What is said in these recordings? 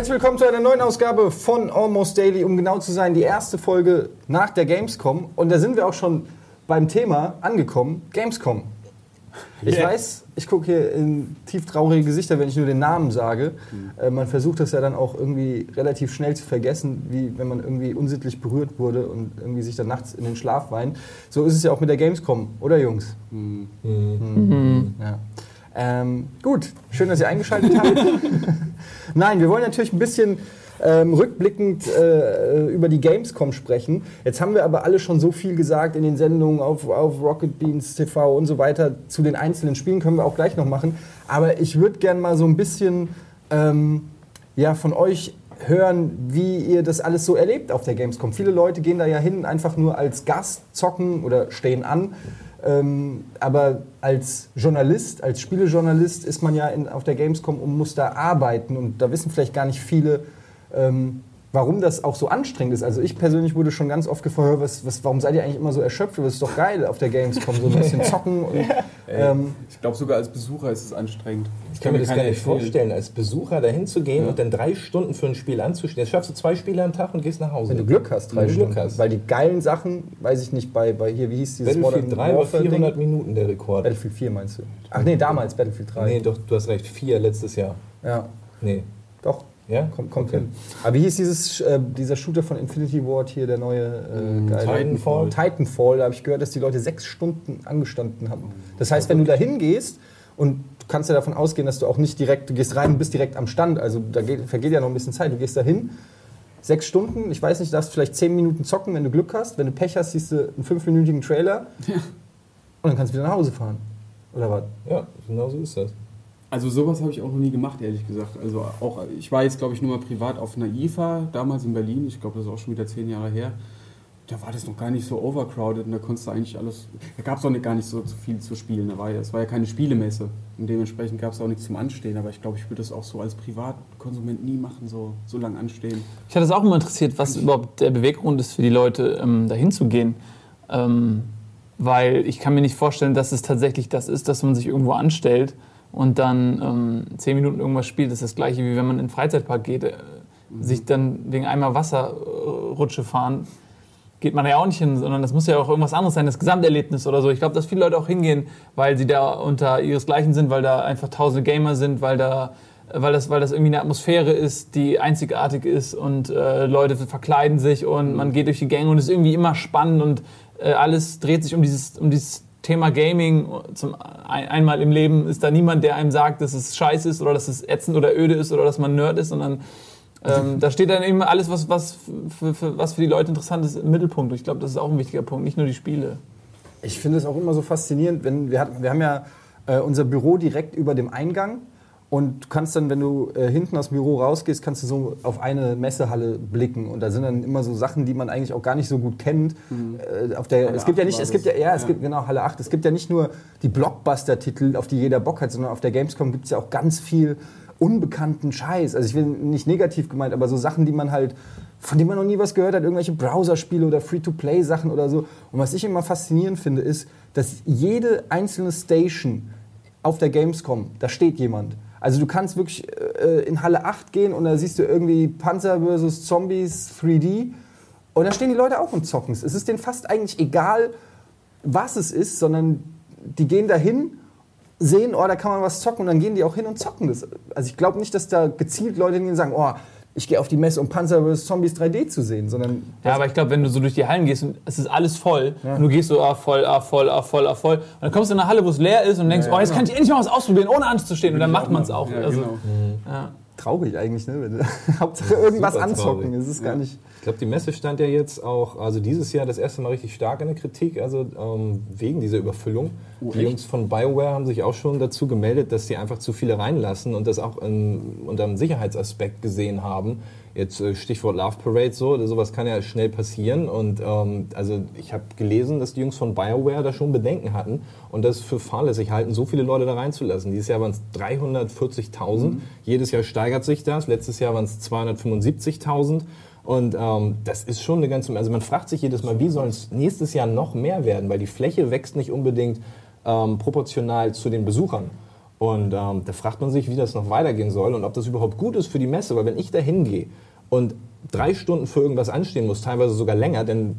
Herzlich willkommen zu einer neuen Ausgabe von Almost Daily, um genau zu sein, die erste Folge nach der Gamescom. Und da sind wir auch schon beim Thema angekommen, Gamescom. Ich Yeah. weiß, ich gucke hier in tief traurige Gesichter, wenn ich nur den Namen sage. Äh, man versucht das ja dann auch irgendwie relativ schnell zu vergessen, wie wenn man irgendwie unsittlich berührt wurde und irgendwie sich dann nachts in den Schlaf weint. So ist es ja auch mit der Gamescom, oder Jungs? Mhm. Ja. Ähm, gut, schön, dass ihr eingeschaltet habt. Nein, wir wollen natürlich ein bisschen ähm, rückblickend äh, über die Gamescom sprechen. Jetzt haben wir aber alle schon so viel gesagt in den Sendungen auf, auf Rocket Beans TV und so weiter. Zu den einzelnen Spielen können wir auch gleich noch machen. Aber ich würde gerne mal so ein bisschen ähm, ja, von euch hören, wie ihr das alles so erlebt auf der Gamescom. Viele Leute gehen da ja hin einfach nur als Gast zocken oder stehen an. Ähm, aber als Journalist, als Spielejournalist ist man ja in, auf der Gamescom und muss da arbeiten. Und da wissen vielleicht gar nicht viele, ähm, warum das auch so anstrengend ist. Also ich persönlich wurde schon ganz oft gefragt, was, was, warum seid ihr eigentlich immer so erschöpft? Das ist doch geil auf der Gamescom, so ein bisschen zocken. Und, ähm, Ich glaube, sogar als Besucher ist es anstrengend. Ich kann mir das gar nicht erzählen. vorstellen, als Besucher dahin zu gehen und dann drei Stunden für ein Spiel anzustehen. Jetzt schaffst du zwei Spiele am Tag und gehst nach Hause. wenn du Glück hast, drei Wenn du Glück Stunden. hast. Weil die geilen Sachen, weiß ich nicht, bei, bei hier, wie hieß dieses Battlefield 3 war Warfare Ding? 400 Minuten der Rekord. Battlefield 4 meinst du? Ach nee, damals Battlefield 3. Nee, doch, du hast recht. Vier letztes Jahr. Ja, Nee. doch. Ja? Kommt, kommt Okay. hin. Aber wie hieß dieses, äh, dieser Shooter von Infinity Ward hier, der neue äh, geile Titanfall. Titanfall, da habe ich gehört, dass die Leute sechs Stunden angestanden haben. Das heißt, wenn du da hingehst und du kannst ja davon ausgehen, dass du auch nicht direkt, du gehst rein und bist direkt am Stand, also da geht, vergeht ja noch ein bisschen Zeit. Du gehst da hin, sechs Stunden, ich weiß nicht, darfst vielleicht zehn Minuten zocken, wenn du Glück hast. Wenn du Pech hast, siehst du einen fünfminütigen Trailer und dann kannst du wieder nach Hause fahren. Oder was? Ja, genau so ist das. Also sowas habe ich auch noch nie gemacht, ehrlich gesagt. Also auch, ich war jetzt, glaube ich, nur mal privat auf einer IFA, damals in Berlin. Ich glaube, das ist auch schon wieder zehn Jahre her. Da war das noch gar nicht so overcrowded und da konntest du eigentlich alles. Da gab es auch nicht, gar nicht so viel zu spielen. Da war ja, es war ja keine Spielemesse. Und dementsprechend gab es auch nichts zum Anstehen. Aber ich glaube, ich würde das auch so als Privatkonsument nie machen, so, so lange anstehen. Ich hatte es auch immer interessiert, was überhaupt der Beweggrund ist für die Leute, ähm, dahin zu gehen. Ähm, weil ich kann mir nicht vorstellen, dass es tatsächlich das ist, dass man sich irgendwo anstellt und dann ähm, zehn Minuten irgendwas spielt. Ist das gleiche, wie wenn man in den Freizeitpark geht. Äh, Sich dann wegen einmal Wasserrutsche fahren, geht man ja auch nicht hin, sondern das muss ja auch irgendwas anderes sein, das Gesamterlebnis oder so. Ich glaube, dass viele Leute auch hingehen, weil sie da unter ihresgleichen sind, weil da einfach tausende Gamer sind, weil da weil das, weil das irgendwie eine Atmosphäre ist, die einzigartig ist und äh, Leute verkleiden sich und man geht durch die Gänge und es ist irgendwie immer spannend und äh, alles dreht sich um dieses, um dieses Thema Gaming. Zum ein, einmal im Leben ist da niemand, der einem sagt, dass es scheiße ist oder dass es ätzend oder öde ist oder dass man Nerd ist, sondern ähm, da steht dann eben alles, was, was, für, für, was für die Leute interessant ist, im Mittelpunkt. Ich glaube, das ist auch ein wichtiger Punkt, nicht nur die Spiele. Ich finde es auch immer so faszinierend, wenn wir, hatten, wir haben ja äh, unser Büro direkt über dem Eingang und du kannst dann, wenn du äh, hinten aus dem Büro rausgehst, kannst du so auf eine Messehalle blicken und da sind dann immer so Sachen, die man eigentlich auch gar nicht so gut kennt. Äh, auf der, Halle es gibt ja 8 nicht, es gibt ja, ja, es Ja. gibt genau Halle 8. Es gibt ja nicht nur die Blockbuster-Titel, auf die jeder Bock hat, sondern auf der Gamescom gibt es ja auch ganz viel unbekannten Scheiß. Also ich will nicht negativ gemeint, aber so Sachen, die man halt, von denen man noch nie was gehört hat, irgendwelche Browserspiele oder Free-to-Play-Sachen oder so. Und was ich immer faszinierend finde, ist, dass jede einzelne Station auf der Gamescom, da steht jemand. Also du kannst wirklich äh, in Halle 8 gehen und da siehst du irgendwie Panzer vs. Zombies 3D und da stehen die Leute auch und zocken. Es ist denen fast eigentlich egal, was es ist, sondern die gehen dahin, sehen, oh, da kann man was zocken und dann gehen die auch hin und zocken das. Also ich glaube nicht, dass da gezielt Leute hingehen und sagen, oh, ich gehe auf die Messe, um Panzer vs. Zombies 3D zu sehen, sondern Ja, aber ich glaube, wenn du so durch die Hallen gehst und es ist alles voll und du gehst so, ah, voll, ah, voll, ah, voll, ah, voll. Und dann kommst du in eine Halle, wo es leer ist und denkst, Ja, ja, oh, jetzt genau. kann ich endlich mal was ausprobieren, ohne anzustehen. Und dann macht man es auch. Ja, also, genau. Traurig eigentlich, ne? Wenn du- Hauptsache irgendwas anzocken. Es ist gar nicht. Ich glaube, die Messe stand ja jetzt auch, also dieses Jahr das erste Mal richtig stark in der Kritik, also ähm, wegen dieser Überfüllung. Oh, die? Jungs von BioWare haben sich auch schon dazu gemeldet, dass sie einfach zu viele reinlassen und das auch in, unter einem Sicherheitsaspekt gesehen haben. Jetzt äh, Stichwort Love Parade, so, sowas kann ja schnell passieren. Und ähm, also ich habe gelesen, dass die Jungs von BioWare da schon Bedenken hatten und das für fahrlässig halten, so viele Leute da reinzulassen. Dieses Jahr waren es 340.000. Jedes Jahr steigert sich das. Letztes Jahr waren es 275.000. Und ähm, das ist schon eine ganze Also man fragt sich jedes Mal, wie soll es nächstes Jahr noch mehr werden? Weil die Fläche wächst nicht unbedingt ähm, proportional zu den Besuchern. Und ähm, da fragt man sich, wie das noch weitergehen soll und ob das überhaupt gut ist für die Messe. Weil wenn ich da hingehe und drei Stunden für irgendwas anstehen muss, teilweise sogar länger, dann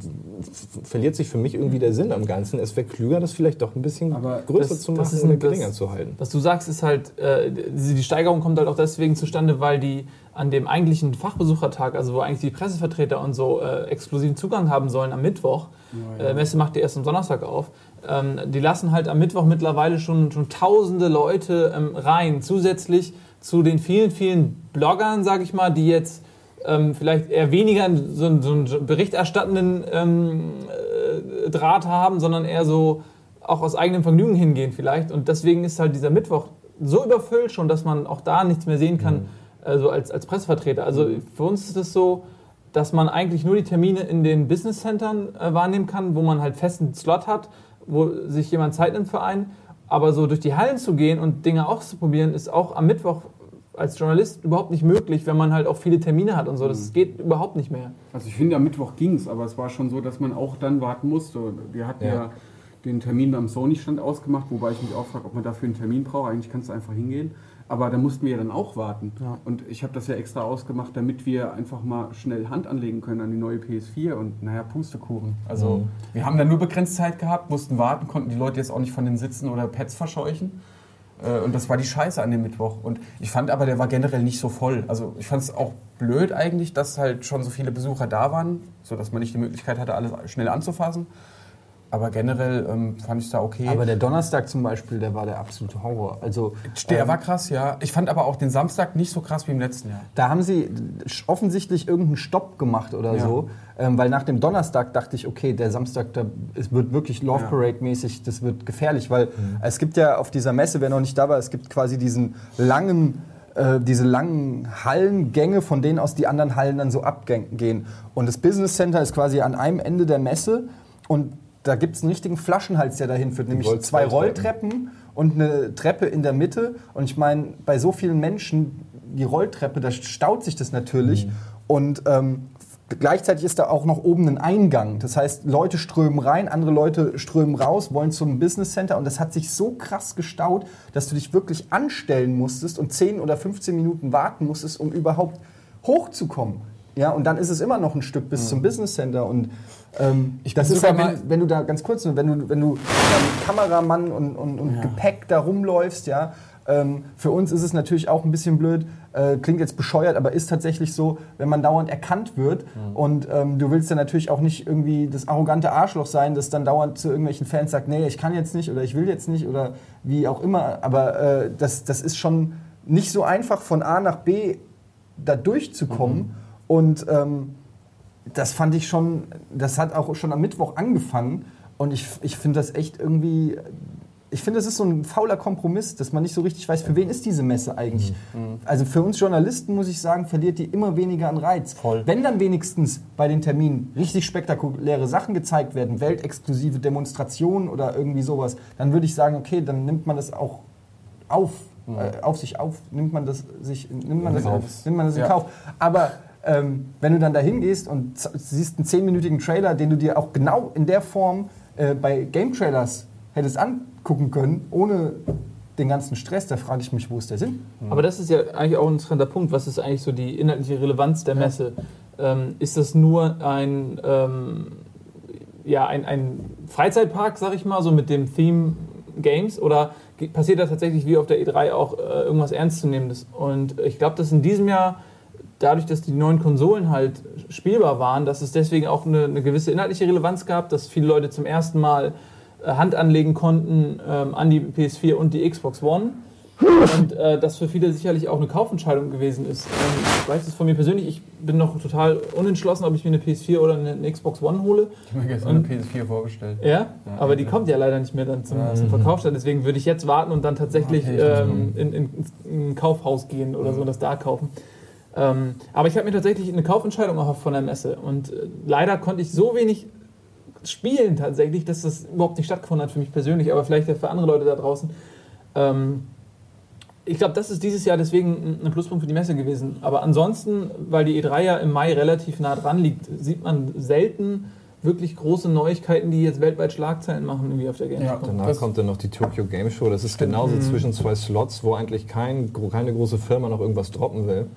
verliert sich für mich irgendwie der Sinn am Ganzen. Es wäre klüger, das vielleicht doch ein bisschen Aber größer das- zu machen oder das- geringer zu halten. Was du sagst, ist halt, äh, die Steigerung kommt halt auch deswegen zustande, weil die an dem eigentlichen Fachbesuchertag, also wo eigentlich die Pressevertreter und so äh, exklusiven Zugang haben sollen am Mittwoch, äh, Messe macht die erst am Donnerstag auf, ähm, die lassen halt am Mittwoch mittlerweile schon, schon tausende Leute ähm, rein, zusätzlich zu den vielen, vielen Bloggern, sag ich mal, die jetzt ähm, vielleicht eher weniger so, einen- so einen berichterstattenden ähm, äh, Draht haben, sondern eher so auch aus eigenem Vergnügen hingehen vielleicht. Und deswegen ist halt dieser Mittwoch so überfüllt schon, dass man auch da nichts mehr sehen kann, also als, als Pressevertreter. Also für uns ist es so, dass man eigentlich nur die Termine in den Business Centern äh, wahrnehmen kann, wo man halt festen Slot hat, wo sich jemand Zeit nimmt für einen. Aber so durch die Hallen zu gehen und Dinge auszuprobieren, ist auch am Mittwoch als Journalist überhaupt nicht möglich, wenn man halt auch viele Termine hat und so. Das geht überhaupt nicht mehr. Also ich finde, am Mittwoch ging es, aber es war schon so, dass man auch dann warten musste. Wir hatten ja, Ja. den Termin am Sony-Stand ausgemacht, wobei ich mich auch frage, ob man dafür einen Termin braucht. Eigentlich kannst du einfach hingehen. Aber da mussten wir ja dann auch warten. Ja. Und ich habe das ja extra ausgemacht, damit wir einfach mal schnell Hand anlegen können an die neue PS4 und naja, Pustekuchen. Also Mhm. wir haben dann nur begrenzt Zeit gehabt, mussten warten, konnten die Leute jetzt auch nicht von den Sitzen oder Pads verscheuchen. Äh, Und das war die Scheiße an dem Mittwoch. Und ich fand aber, der war generell nicht so voll. Also ich fand es auch blöd eigentlich, dass halt schon so viele Besucher da waren, sodass man nicht die Möglichkeit hatte, alles schnell anzufassen. Aber generell ähm, fand ich es da okay. Aber der Donnerstag zum Beispiel, der war der absolute Horror. Also der ähm, war krass, ja. Ich fand aber auch den Samstag nicht so krass wie im letzten Jahr. Da haben sie offensichtlich irgendeinen Stopp gemacht oder Ja. so. Ähm, weil nach dem Donnerstag dachte ich, okay, der Samstag, da, es wird wirklich Love. Parade-mäßig, das wird gefährlich. Weil es gibt ja auf dieser Messe, wer noch nicht da war, es gibt quasi diesen langen, äh, diese langen Hallengänge, von denen aus die anderen Hallen dann so abgehen. Und das Business Center ist quasi an einem Ende der Messe und da gibt es einen richtigen Flaschenhals, der dahin führt, nämlich zwei Rolltreppen. Und eine Treppe in der Mitte. Und ich meine, bei so vielen Menschen, die Rolltreppe, da staut sich das natürlich. Und ähm, gleichzeitig ist da auch noch oben ein Eingang. Das heißt, Leute strömen rein, andere Leute strömen raus, wollen zum Business Center. Und das hat sich so krass gestaut, dass du dich wirklich anstellen musstest und 10 oder 15 Minuten warten musstest, um überhaupt hochzukommen. Ja, und dann ist es immer noch ein Stück bis zum Business Center. Und ähm, das ist halt, wenn, wenn du da ganz kurz, wenn du, wenn du ähm, Kameramann und, und, und Gepäck da rumläufst, ja, ähm, für uns ist es natürlich auch ein bisschen blöd, äh, klingt jetzt bescheuert, aber ist tatsächlich so, wenn man dauernd erkannt wird und ähm, du willst dann natürlich auch nicht irgendwie das arrogante Arschloch sein, das dann dauernd zu irgendwelchen Fans sagt, nee, ich kann jetzt nicht oder ich will jetzt nicht oder wie auch immer, aber äh, das, das ist schon nicht so einfach von A nach B da durchzukommen und ähm, das fand ich schon, das hat auch schon am Mittwoch angefangen und ich, ich finde das echt irgendwie, ich finde, das ist so ein fauler Kompromiss, dass man nicht so richtig weiß, für wen ist diese Messe eigentlich. Also für uns Journalisten, muss ich sagen, verliert die immer weniger an Reiz. Voll. Wenn dann wenigstens bei den Terminen richtig spektakuläre Sachen gezeigt werden, weltexklusive Demonstrationen oder irgendwie sowas, dann würde ich sagen, okay, dann nimmt man das auch auf, äh, auf sich auf, nimmt man das, sich, nimmt man das, nimmt man das in Ja. Kauf. Aber ähm, wenn du dann dahin gehst und siehst einen zehnminütigen Trailer, den du dir auch genau in der Form äh, bei Game Trailers hättest angucken können, ohne den ganzen Stress, da frage ich mich, wo ist der Sinn? Aber das ist ja eigentlich auch ein interessanter Punkt. Was ist eigentlich so die inhaltliche Relevanz der Messe? Ähm, ist das nur ein, ähm, ja, ein, ein Freizeitpark, sag ich mal, so mit dem Theme Games? Oder passiert da tatsächlich wie auf der E3 auch äh, irgendwas Ernstzunehmendes? Und ich glaube, dass in diesem Jahr, dadurch, dass die neuen Konsolen halt spielbar waren, dass es deswegen auch eine, eine gewisse inhaltliche Relevanz gab, dass viele Leute zum ersten Mal äh, Hand anlegen konnten ähm, an die PS4 und die Xbox One. Und äh, das für viele sicherlich auch eine Kaufentscheidung gewesen ist. Ähm, ich weiß es von mir persönlich, ich bin noch total unentschlossen, ob ich mir eine PS4 oder eine, eine Xbox One hole. Ich habe mir gestern eine PS4 vorgestellt. Ja, aber die kommt ja leider nicht mehr dann zum, zum Verkaufsstand. Deswegen würde ich jetzt warten und dann tatsächlich Okay, ähm, in, in, in ein Kaufhaus gehen oder so und das da kaufen. Ähm, aber ich habe mir tatsächlich eine Kaufentscheidung erhofft von der Messe. Und äh, leider konnte ich so wenig spielen tatsächlich, dass das überhaupt nicht stattgefunden hat für mich persönlich, aber vielleicht ja für andere Leute da draußen. Ähm, ich glaube, das ist dieses Jahr deswegen ein Pluspunkt für die Messe gewesen. Aber ansonsten, weil die E3 ja im Mai relativ nah dran liegt, sieht man selten wirklich große Neuigkeiten, die jetzt weltweit Schlagzeilen machen, irgendwie auf der Gamescom. Danach Das- kommt dann noch die Tokyo Game Show. Das ist genauso zwischen zwei Slots, wo eigentlich kein, keine große Firma noch irgendwas droppen will.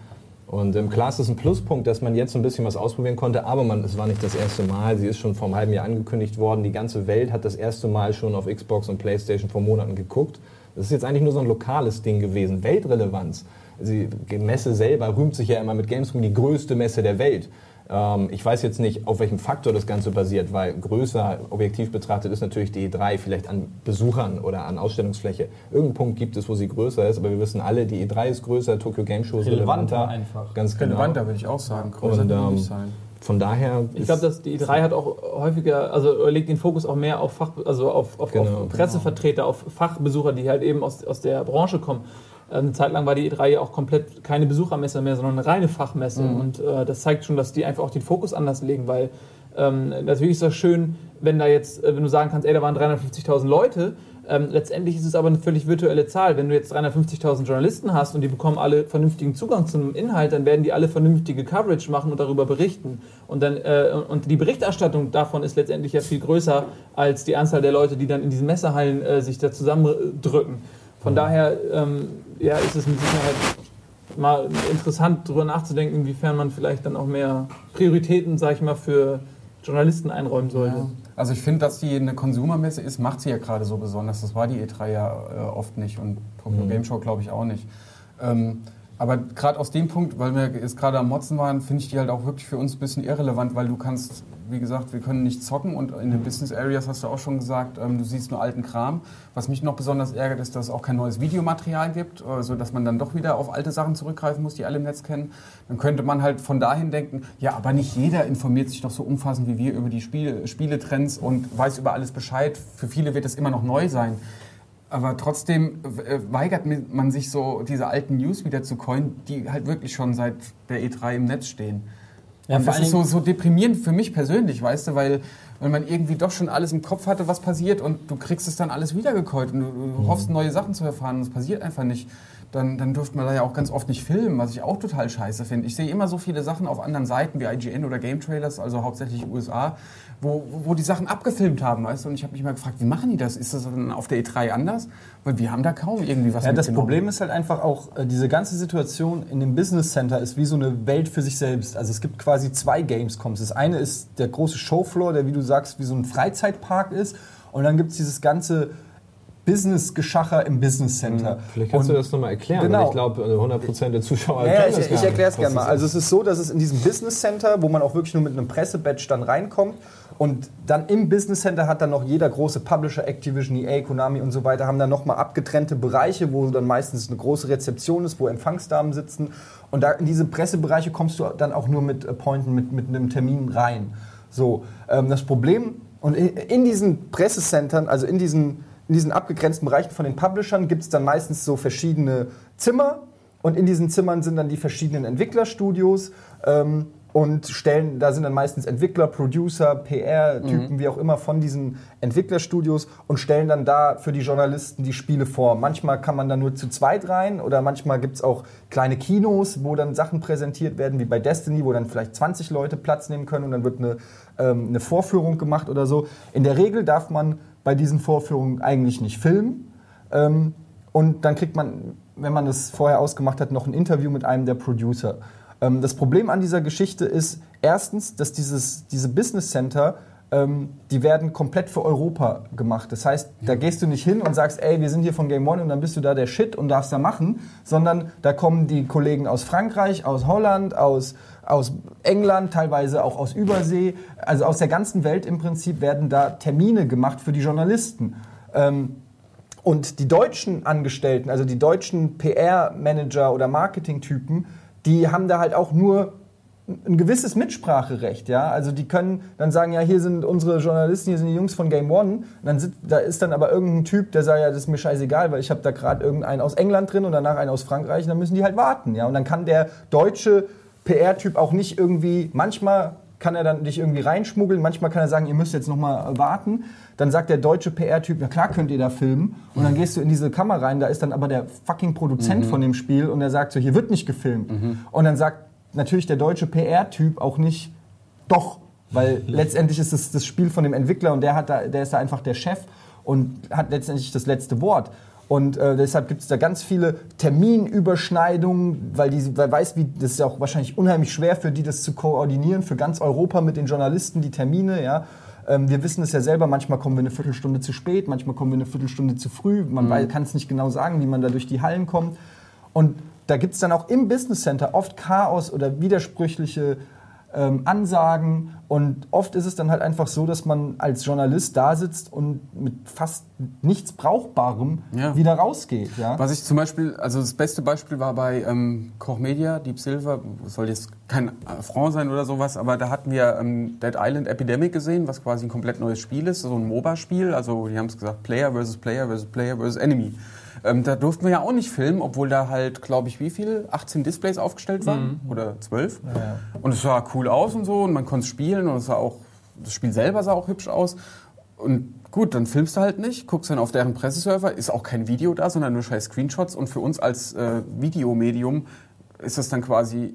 Und ähm, klar ist es ein Pluspunkt, dass man jetzt ein bisschen was ausprobieren konnte, aber man, es war nicht das erste Mal. Sie ist schon vor einem halben Jahr angekündigt worden. Die ganze Welt hat das erste Mal schon auf Xbox und PlayStation vor Monaten geguckt. Das ist jetzt eigentlich nur so ein lokales Ding gewesen. Weltrelevanz. Die Messe selber rühmt sich ja immer mit Gamescom die größte Messe der Welt. Ähm, ich weiß jetzt nicht, auf welchem Faktor das Ganze basiert, weil größer, objektiv betrachtet, ist natürlich die E3 vielleicht an Besuchern oder an Ausstellungsfläche. Irgendeinen Punkt gibt es, wo sie größer ist, aber wir wissen alle, die E3 ist größer, Tokyo Game Show ist Relevanter relevanter. einfach. Ganz genau. Relevanter würde ich auch sagen. Größer Und, ähm, nicht sein. Von daher. Ich glaube, dass die E3 hat auch häufiger, also legt den Fokus auch mehr auf Fach, also auf, auf, Genau, auf Pressevertreter, auf Fachbesucher, die halt eben aus, aus der Branche kommen. Eine Zeit lang war die E3 ja auch komplett keine Besuchermesse mehr, sondern eine reine Fachmesse. Und äh, das zeigt schon, dass die einfach auch den Fokus anders legen, weil ähm, natürlich ist das schön, wenn da jetzt, äh, wenn du sagen kannst, ey, da waren 350.000 Leute. Ähm, letztendlich ist es aber eine völlig virtuelle Zahl. Wenn du jetzt 350.000 Journalisten hast und die bekommen alle vernünftigen Zugang zum Inhalt, dann werden die alle vernünftige Coverage machen und darüber berichten. Und, dann, äh, und die Berichterstattung davon ist letztendlich ja viel größer als die Anzahl der Leute, die dann in diesen Messehallen äh, sich da zusammendrücken. Von daher ähm, ja, ist es mit Sicherheit mal interessant, darüber nachzudenken, inwiefern man vielleicht dann auch mehr Prioritäten, sag ich mal, für Journalisten einräumen sollte. Ja. Also ich finde, dass die eine Konsumermesse ist, macht sie ja gerade so besonders. Das war die E3 ja äh, oft nicht und Tokyo Game Show glaube ich auch nicht. Ähm, aber gerade aus dem Punkt, weil wir jetzt gerade am Motzen waren, finde ich die halt auch wirklich für uns ein bisschen irrelevant, weil du kannst, wie gesagt, wir können nicht zocken und in den Business Areas hast du auch schon gesagt, ähm, du siehst nur alten Kram. Was mich noch besonders ärgert, ist, dass es auch kein neues Videomaterial gibt, äh, so dass man dann doch wieder auf alte Sachen zurückgreifen muss, die alle im Netz kennen. Dann könnte man halt von dahin denken, ja, aber nicht jeder informiert sich doch so umfassend wie wir über die Spiele, Spieletrends und weiß über alles Bescheid. Für viele wird es immer noch neu sein. Aber trotzdem äh, weigert man sich so, diese alten News wieder zu coinen, die halt wirklich schon seit der E3 im Netz stehen. Ja, und das ist so, so deprimierend für mich persönlich, weißt du, weil, weil man irgendwie doch schon alles im Kopf hatte, was passiert und du kriegst es dann alles wiedergekäut und du, du hoffst, neue Sachen zu erfahren und es passiert einfach nicht. Dann, dann dürfte man da ja auch ganz oft nicht filmen, was ich auch total scheiße finde. Ich sehe immer so viele Sachen auf anderen Seiten wie IGN oder Game Trailers, also hauptsächlich USA, wo, wo die Sachen abgefilmt haben, weißt du, und ich habe mich mal gefragt, wie machen die das? Ist das dann auf der E3 anders? Weil wir haben da kaum irgendwie was Ja, das. Problem ist halt einfach auch, äh, diese ganze Situation in dem Business Center ist wie so eine Welt für sich selbst. Also es gibt quasi zwei Gamescoms. Das eine ist der große Showfloor, der, wie du sagst, wie so ein Freizeitpark ist. Und dann gibt es dieses ganze Business-Geschacher im Business Center. Vielleicht kannst Und- du das nochmal erklären, Genau. ich glaube, 100% der Zuschauer Ja, kennen ich, ich erkläre es gerne mal. Also es ist so, dass es in diesem Business Center, wo man auch wirklich nur mit einem Pressebadge dann reinkommt und dann im Business Center hat dann noch jeder große Publisher, Activision, EA, Konami und so weiter, haben dann nochmal abgetrennte Bereiche, wo dann meistens eine große Rezeption ist, wo Empfangsdamen sitzen. Und da in diese Pressebereiche kommst du dann auch nur mit Appointment, mit, mit einem Termin rein. So, ähm, das Problem, und in, in diesen Pressecentern, also in diesen, in diesen abgegrenzten Bereichen von den Publishern, gibt es dann meistens so verschiedene Zimmer. Und in diesen Zimmern sind dann die verschiedenen Entwicklerstudios. Ähm, und stellen, da sind dann meistens Entwickler, Producer, PR-Typen, wie auch immer, von diesen Entwicklerstudios und stellen dann da für die Journalisten die Spiele vor. Manchmal kann man da nur zu zweit rein oder manchmal gibt es auch kleine Kinos, wo dann Sachen präsentiert werden, wie bei Destiny, wo dann vielleicht 20 Leute Platz nehmen können und dann wird eine, ähm, eine Vorführung gemacht oder so. In der Regel darf man bei diesen Vorführungen eigentlich nicht filmen. Ähm, und dann kriegt man, wenn man das vorher ausgemacht hat, noch ein Interview mit einem der Producer. Ähm, das Problem an dieser Geschichte ist erstens, dass dieses, diese Business Center, die werden komplett für Europa gemacht. Das heißt, da gehst du nicht hin und sagst, ey, wir sind hier von Game One und dann bist du da der Shit und darfst da machen, sondern da kommen die Kollegen aus Frankreich, aus Holland, aus, aus England, teilweise auch aus Übersee, also aus der ganzen Welt im Prinzip werden da Termine gemacht für die Journalisten. Ähm, und die deutschen Angestellten, also die deutschen PR-Manager oder Marketing-Typen, die haben da halt auch nur ein gewisses Mitspracherecht, ja. Also die können dann sagen, ja, hier sind unsere Journalisten, hier sind die Jungs von Game One. Und dann sit, da ist dann aber irgendein Typ, der sagt, ja, das ist mir scheißegal, weil ich habe da gerade irgendeinen aus England drin und danach einen aus Frankreich. Und dann müssen die halt warten, ja. Und dann kann der deutsche PR-Typ auch nicht irgendwie, manchmal kann er dann dich irgendwie reinschmuggeln, manchmal kann er sagen, ihr müsst jetzt noch mal warten. Dann sagt der deutsche PR-Typ, na klar könnt ihr da filmen. Und dann gehst du in diese Kammer rein, da ist dann aber der fucking Produzent von dem Spiel und der sagt so, hier wird nicht gefilmt. Und dann sagt natürlich der deutsche PR-Typ auch nicht, doch, Weil letztendlich ist es das Spiel von dem Entwickler und der, hat da, der ist da einfach der Chef und hat letztendlich das letzte Wort. Und äh, deshalb gibt es da ganz viele Terminüberschneidungen, weil die weil weiß, wie das ist ja auch wahrscheinlich unheimlich schwer für die, das zu koordinieren für ganz Europa mit den Journalisten die Termine, ja. Ähm, wir wissen es ja selber, manchmal kommen wir eine Viertelstunde zu spät, manchmal kommen wir eine Viertelstunde zu früh. Man mhm. kann es nicht genau sagen, wie man da durch die Hallen kommt. Und da gibt es dann auch im Business Center oft Chaos oder widersprüchliche ähm, Ansagen. Und oft ist es dann halt einfach so, dass man als Journalist da sitzt und mit fast nichts Brauchbarem ja. wieder rausgeht. Ja? Was ich zum Beispiel, also das beste Beispiel war bei ähm, Koch Media, Deep Silver, soll jetzt kein Affront sein oder sowas, aber da hatten wir ähm, Dead Island Epidemic gesehen, was quasi ein komplett neues Spiel ist, so ein MOBA-Spiel. Also die haben es gesagt, Player versus Player versus Player versus Enemy. Ähm, da durften wir ja auch nicht filmen, obwohl da halt, glaube ich, wie viel? 18 Displays aufgestellt waren? Mhm. Oder 12? Ja, ja. Und es sah cool aus und so und man konnte spielen und es sah auch, das Spiel selber sah auch hübsch aus. Und gut, dann filmst du halt nicht, guckst dann auf deren Presseserver, ist auch kein Video da, sondern nur scheiß Screenshots. Und für uns als äh, Videomedium ist das dann quasi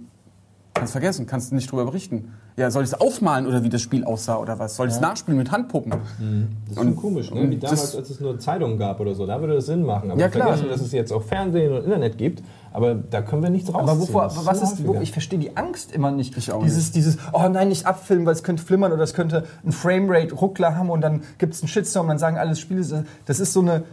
Kannst vergessen, kannst du nicht drüber berichten. Ja, soll ich es aufmalen oder wie das Spiel aussah oder was? Soll ich es ja. nachspielen mit Handpuppen? Mhm. Das ist schon komisch, ne? Wie damals, als es nur Zeitungen gab oder so, da würde das Sinn machen. Aber ja, klar. vergessen, dass es jetzt auch Fernsehen und Internet gibt, aber da können wir nichts raus. Aber wovor, was ist, wo, ich verstehe die Angst immer nicht. Ich auch dieses, nicht. dieses, oh nein, nicht abfilmen, weil es könnte flimmern oder es könnte ein Framerate-Ruckler haben und dann gibt es einen Shitstorm und dann sagen alle Spiele, das ist so eine,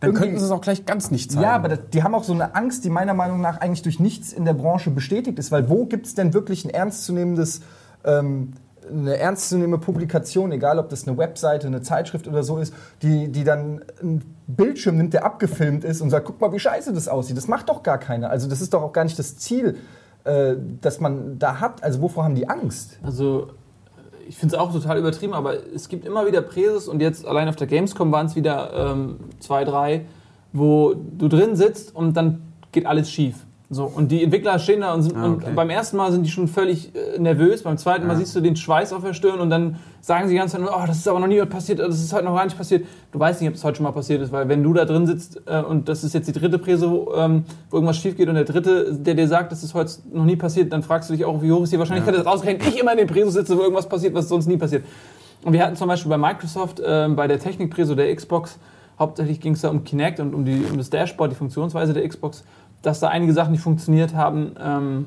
dann könnten sie es auch gleich ganz nicht zeigen. Ja, aber das, die haben auch so eine Angst, die meiner Meinung nach eigentlich durch nichts in der Branche bestätigt ist. Weil wo gibt es denn wirklich ein ernstzunehmendes, ähm, eine ernstzunehmende Publikation, egal ob das eine Webseite, eine Zeitschrift oder so ist, die, die dann einen Bildschirm nimmt, der abgefilmt ist und sagt, guck mal, wie scheiße das aussieht. Das macht doch gar keiner. Also das ist doch auch gar nicht das Ziel, äh, das man da hat. Also wovor haben die Angst? Also ich finde es auch total übertrieben, aber es gibt immer wieder Präses und jetzt allein auf der Gamescom waren es wieder ähm, zwei, drei, wo du drin sitzt und dann geht alles schief. So, und die Entwickler stehen da und, sind, ah, okay. und beim ersten Mal sind die schon völlig äh, nervös, beim zweiten ja. Mal siehst du den Schweiß auf der Stirn und dann sagen sie ganz oh, das ist aber noch nie passiert, das ist heute noch gar nicht passiert. Du weißt nicht, ob es heute schon mal passiert ist, weil wenn du da drin sitzt äh, und das ist jetzt die dritte Präse, wo, ähm, wo irgendwas schief geht und der dritte, der dir sagt, das ist heute noch nie passiert, dann fragst du dich auch, wie hoch ist die Wahrscheinlichkeit, ja. dass ausgerechnet ich immer in den Präse sitze, wo irgendwas passiert, was sonst nie passiert. Und wir hatten zum Beispiel bei Microsoft, äh, bei der Technikpräse der Xbox, hauptsächlich ging es da um Kinect und um, die, um das Dashboard, die Funktionsweise der Xbox dass da einige Sachen nicht funktioniert haben. Ähm,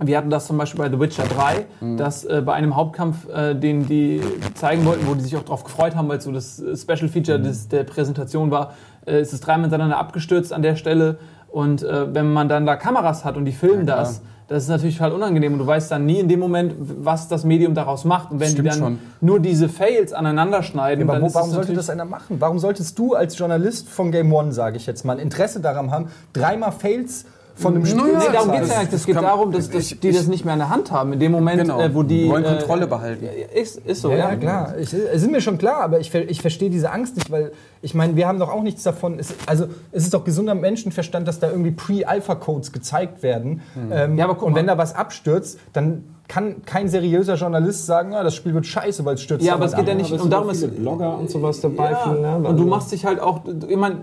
wir hatten das zum Beispiel bei The Witcher 3, mhm. dass äh, bei einem Hauptkampf, äh, den die zeigen wollten, wo die sich auch darauf gefreut haben, weil es so das Special Feature mhm. des, der Präsentation war, äh, ist es dreimal hintereinander abgestürzt an der Stelle. Und äh, wenn man dann da Kameras hat und die filmen ja, das, das ist natürlich total unangenehm und du weißt dann nie in dem Moment, was das Medium daraus macht. Und wenn Stimmt die dann schon. nur diese Fails aneinander schneiden, ja, aber wo, warum sollte das einer machen? Warum solltest du als Journalist von Game One, sage ich jetzt mal, Interesse daran haben, dreimal Fails von einem Spiel. Nee, darum geht es ja nicht. Es geht darum, dass, dass ich, die das nicht mehr in der Hand haben. In dem Moment, genau. äh, wo die. wollen äh, Kontrolle behalten. Ist, ist so, ja. Ja, klar. Ich, ist mir schon klar, aber ich, ich verstehe diese Angst nicht, weil ich meine, wir haben doch auch nichts davon. Es, also, es ist doch gesunder Menschenverstand, dass da irgendwie Pre-Alpha-Codes gezeigt werden. Hm. Ähm, ja, aber guck und wenn da was abstürzt, dann kann kein seriöser Journalist sagen, ah, das Spiel wird scheiße, weil es stürzt. Ja, aber es geht ja nicht um darum, es Blogger und sowas dabei. Ja, viel, ne? Und du machst dich halt auch, ich meine,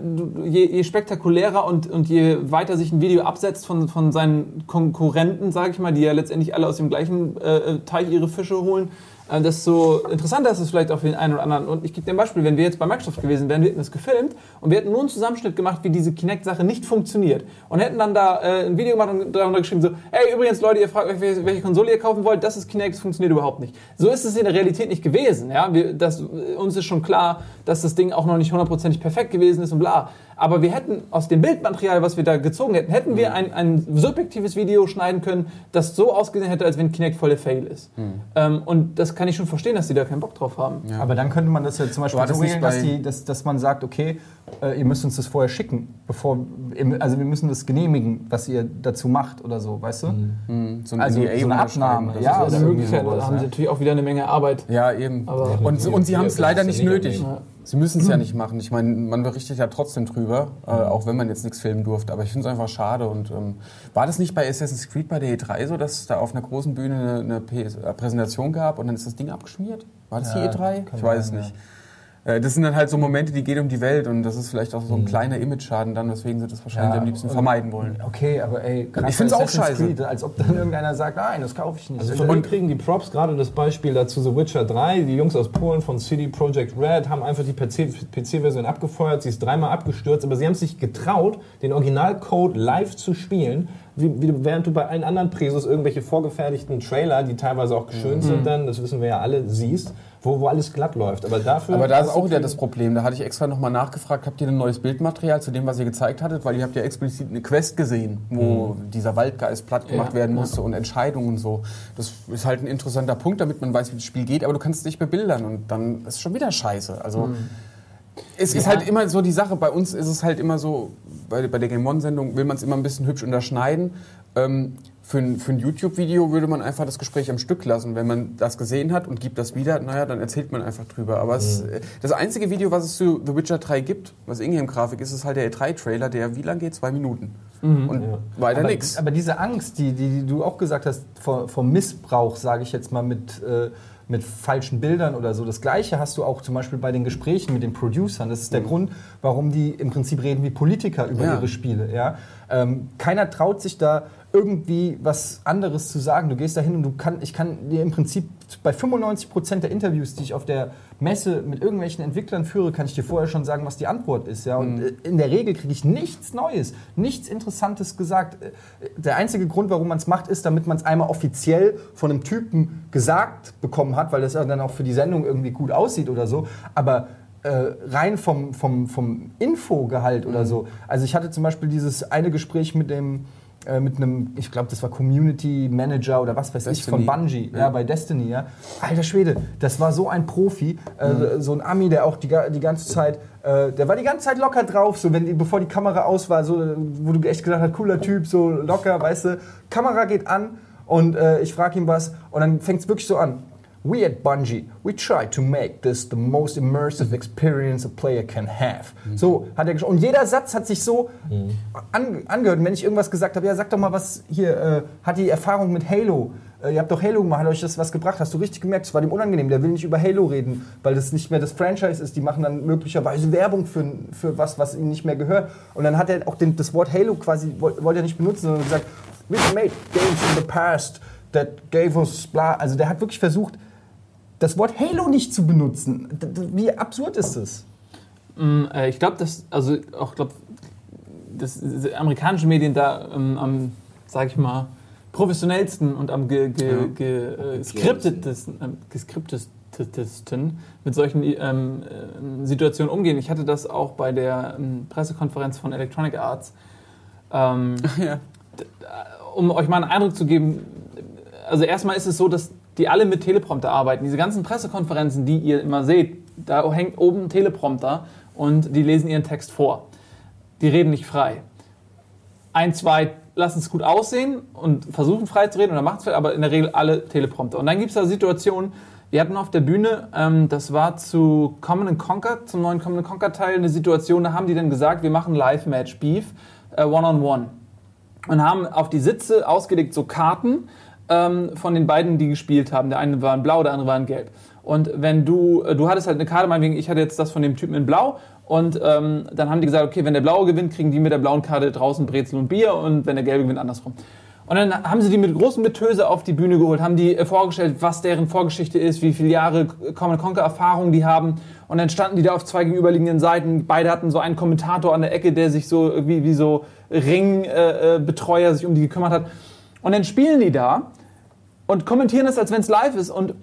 je, je, spektakulärer und, und je weiter sich ein Video absetzt von, von seinen Konkurrenten, sage ich mal, die ja letztendlich alle aus dem gleichen äh, Teich ihre Fische holen, äh, desto interessanter ist es vielleicht auch für den einen oder anderen. Und ich gebe dir ein Beispiel, wenn wir jetzt bei Microsoft gewesen wären, wir hätten das gefilmt und wir hätten nur einen Zusammenschnitt gemacht, wie diese Kinect-Sache nicht funktioniert. Und hätten dann da äh, ein Video gemacht und darunter geschrieben so, hey, übrigens Leute, ihr fragt euch, welche Konsole ihr kaufen wollt, das ist Kinect, das funktioniert überhaupt nicht. So ist es in der Realität nicht gewesen. Ja? Wir, das, uns ist schon klar, dass das Ding auch noch nicht hundertprozentig perfekt gewesen ist und bla. Aber wir hätten aus dem Bildmaterial, was wir da gezogen hätten, hätten wir mhm. ein, ein subjektives Video schneiden können, das so ausgesehen hätte, als wenn Kinect voll Fail ist. Mhm. Ähm, und das kann ich schon verstehen, dass die da keinen Bock drauf haben. Ja. Aber dann könnte man das ja zum Beispiel so regeln, dass, die, dass, dass man sagt, okay, äh, ihr müsst uns das vorher schicken, bevor, also wir müssen das genehmigen, was ihr dazu macht oder so, weißt du? Mhm. mhm. So, also, so eine Abnahme. Ja, oder Möglichkeit, da haben sie natürlich auch wieder eine Menge Arbeit. Ja, eben. Aber und, und sie haben es leider nicht nötig. Ja. Sie müssen es ja nicht machen. Ich meine, man berichtet ja trotzdem drüber, äh, auch wenn man jetzt nichts filmen durfte. Aber ich finde es einfach schade. Und ähm, war das nicht bei Assassin's Creed bei der E3 so, dass es da auf einer großen Bühne eine, eine Präsentation gab und dann ist das Ding abgeschmiert? War das ja, die E3? Ich weiß es nicht. Äh, Das sind dann halt so Momente, die gehen um die Welt und das ist vielleicht auch so ein kleiner Image-Schaden dann, weswegen sie das wahrscheinlich Ja, am liebsten und- vermeiden wollen. Okay, aber ey, Ich find's bei auch scheiße. Creed, als ob dann irgendeiner sagt, nein, das kaufe ich nicht. Also mir kriegen die Props gerade das Beispiel dazu The Witcher 3. Die Jungs aus Polen von CD Projekt Red haben einfach die PC-Version abgefeuert. Sie ist dreimal abgestürzt, aber sie haben sich getraut, den Originalcode live zu spielen. Wie, wie, während du bei allen anderen Presos irgendwelche vorgefertigten Trailer, die teilweise auch geschönt sind, dann, das wissen wir ja alle, siehst, wo, wo alles glatt läuft. Aber dafür. Aber da ist auch wieder das Problem. Da hatte ich extra nochmal nachgefragt, habt ihr ein neues Bildmaterial zu dem, was ihr gezeigt hattet? Weil ihr habt ja explizit eine Quest gesehen, wo dieser Waldgeist platt gemacht Ja, werden musste und Entscheidungen und so. Das ist halt ein interessanter Punkt, damit man weiß, wie das Spiel geht, aber du kannst es nicht bebildern und dann ist es schon wieder scheiße. Also es ist Ja. halt immer so die Sache, bei uns ist es halt immer so, bei, bei der Game One-Sendung will man es immer ein bisschen hübsch unterschneiden. Ähm, für ein, für ein YouTube-Video würde man einfach das Gespräch am Stück lassen. Wenn man das gesehen hat und gibt das wieder, naja, dann erzählt man einfach drüber. Aber es, äh, das einzige Video, was es zu The Witcher 3 gibt, was Ingame-Grafik ist, ist halt der E3-Trailer, der wie lang geht? Zwei Minuten. Und weiter aber, nichts. aber diese Angst, die, die, die du auch gesagt hast, vor, vor Missbrauch, sage ich jetzt mal, mit, äh, mit falschen Bildern oder so, das Gleiche hast du auch zum Beispiel bei den Gesprächen mit den Producern. Das ist der Grund, warum die im Prinzip reden wie Politiker über Ja. ihre Spiele. Ja? Ähm, keiner traut sich da irgendwie was anderes zu sagen. Du gehst da hin und du kann, ich kann dir im Prinzip bei 95 Prozent der Interviews, die ich auf der Messe mit irgendwelchen Entwicklern führe, kann ich dir vorher schon sagen, was die Antwort ist. Ja? Und äh, in der Regel kriege ich nichts Neues, nichts Interessantes gesagt. Äh, Der einzige Grund, warum man es macht, ist, damit man es einmal offiziell von einem Typen gesagt bekommen hat, weil das ja dann auch für die Sendung irgendwie gut aussieht oder so. Aber äh, rein vom, vom, vom Infogehalt oder so. Also ich hatte zum Beispiel dieses eine Gespräch mit dem äh, mit einem, ich glaube, das war Community Manager oder was weiß ich, von Destiny. Bungie, ja. Ja. bei Destiny, ja. Alter Schwede, das war so ein Profi, äh, so ein Ami, der auch die, die ganze Zeit, äh, der war die ganze Zeit locker drauf, so wenn die, bevor die Kamera aus war, so, wo du echt gedacht hast, cooler Typ, so locker, weißt du, Kamera geht an und äh, ich frage ihm was und dann fängt es wirklich so an. We at Bungie, we try to make this the most immersive experience a player can have. So hat er gesprochen. Und jeder Satz hat sich so an, angehört. Und wenn ich irgendwas gesagt habe, ja, sag doch mal, was hier, äh, hat die Erfahrung mit Halo. Äh, ihr habt doch Halo gemacht, hat euch das was gebracht? Hast du richtig gemerkt, es war dem unangenehm. Der will nicht über Halo reden, weil das nicht mehr das Franchise ist. Die machen dann möglicherweise Werbung für, für was, was ihnen nicht mehr gehört. Und dann hat er auch den, das Wort Halo quasi, woll- wollte er nicht benutzen, sondern gesagt, we've made games in the past that gave us bla. Also der hat wirklich versucht, das Wort Halo nicht zu benutzen. Wie absurd ist das? Mm, äh, Ich glaube, dass, also auch glaube, dass diese amerikanischen Medien da ähm, am, sag ich mal, professionellsten und am ge, ge, Ja. ge, äh, skriptetesten, ähm, geskriptetesten mit solchen ähm, äh, Situationen umgehen. Ich hatte das auch bei der ähm, Pressekonferenz von Electronic Arts. Ähm, ja. um euch mal einen Eindruck zu geben, also erstmal ist es so, dass die alle mit Teleprompter arbeiten. Diese ganzen Pressekonferenzen, die ihr immer seht, da hängt oben ein Teleprompter und die lesen ihren Text vor. Die reden nicht frei. Ein, zwei lassen es gut aussehen und versuchen frei zu reden oder machen es frei, aber in der Regel alle Teleprompter. Und dann gibt es da Situationen, wir hatten auf der Bühne, ähm, das war zu Common Conquer, zum neuen Common Conquer Teil, eine Situation, da haben die dann gesagt, wir machen Live-Match Beef, äh, One-on-One. Und haben auf die Sitze ausgelegt so Karten ähm, von den beiden, die gespielt haben. Der eine war in blau, der andere war in gelb. Und wenn du, äh, du hattest halt eine Karte, meinetwegen, ich hatte jetzt das von dem Typen in blau und ähm, dann haben die gesagt, okay, wenn der blaue gewinnt, kriegen die mit der blauen Karte draußen Brezel und Bier und wenn der gelbe gewinnt, andersrum. Und dann haben sie die mit großem Getöse auf die Bühne geholt, haben die äh, vorgestellt, was deren Vorgeschichte ist, wie viele Jahre Common Conquer Erfahrung die haben. Und dann standen die da auf zwei gegenüberliegenden Seiten. Beide hatten so einen Kommentator an der Ecke, der sich so wie, wie so Ringbetreuer äh, sich um die gekümmert hat. Und dann spielen die da und kommentieren das, als wenn es live ist. Und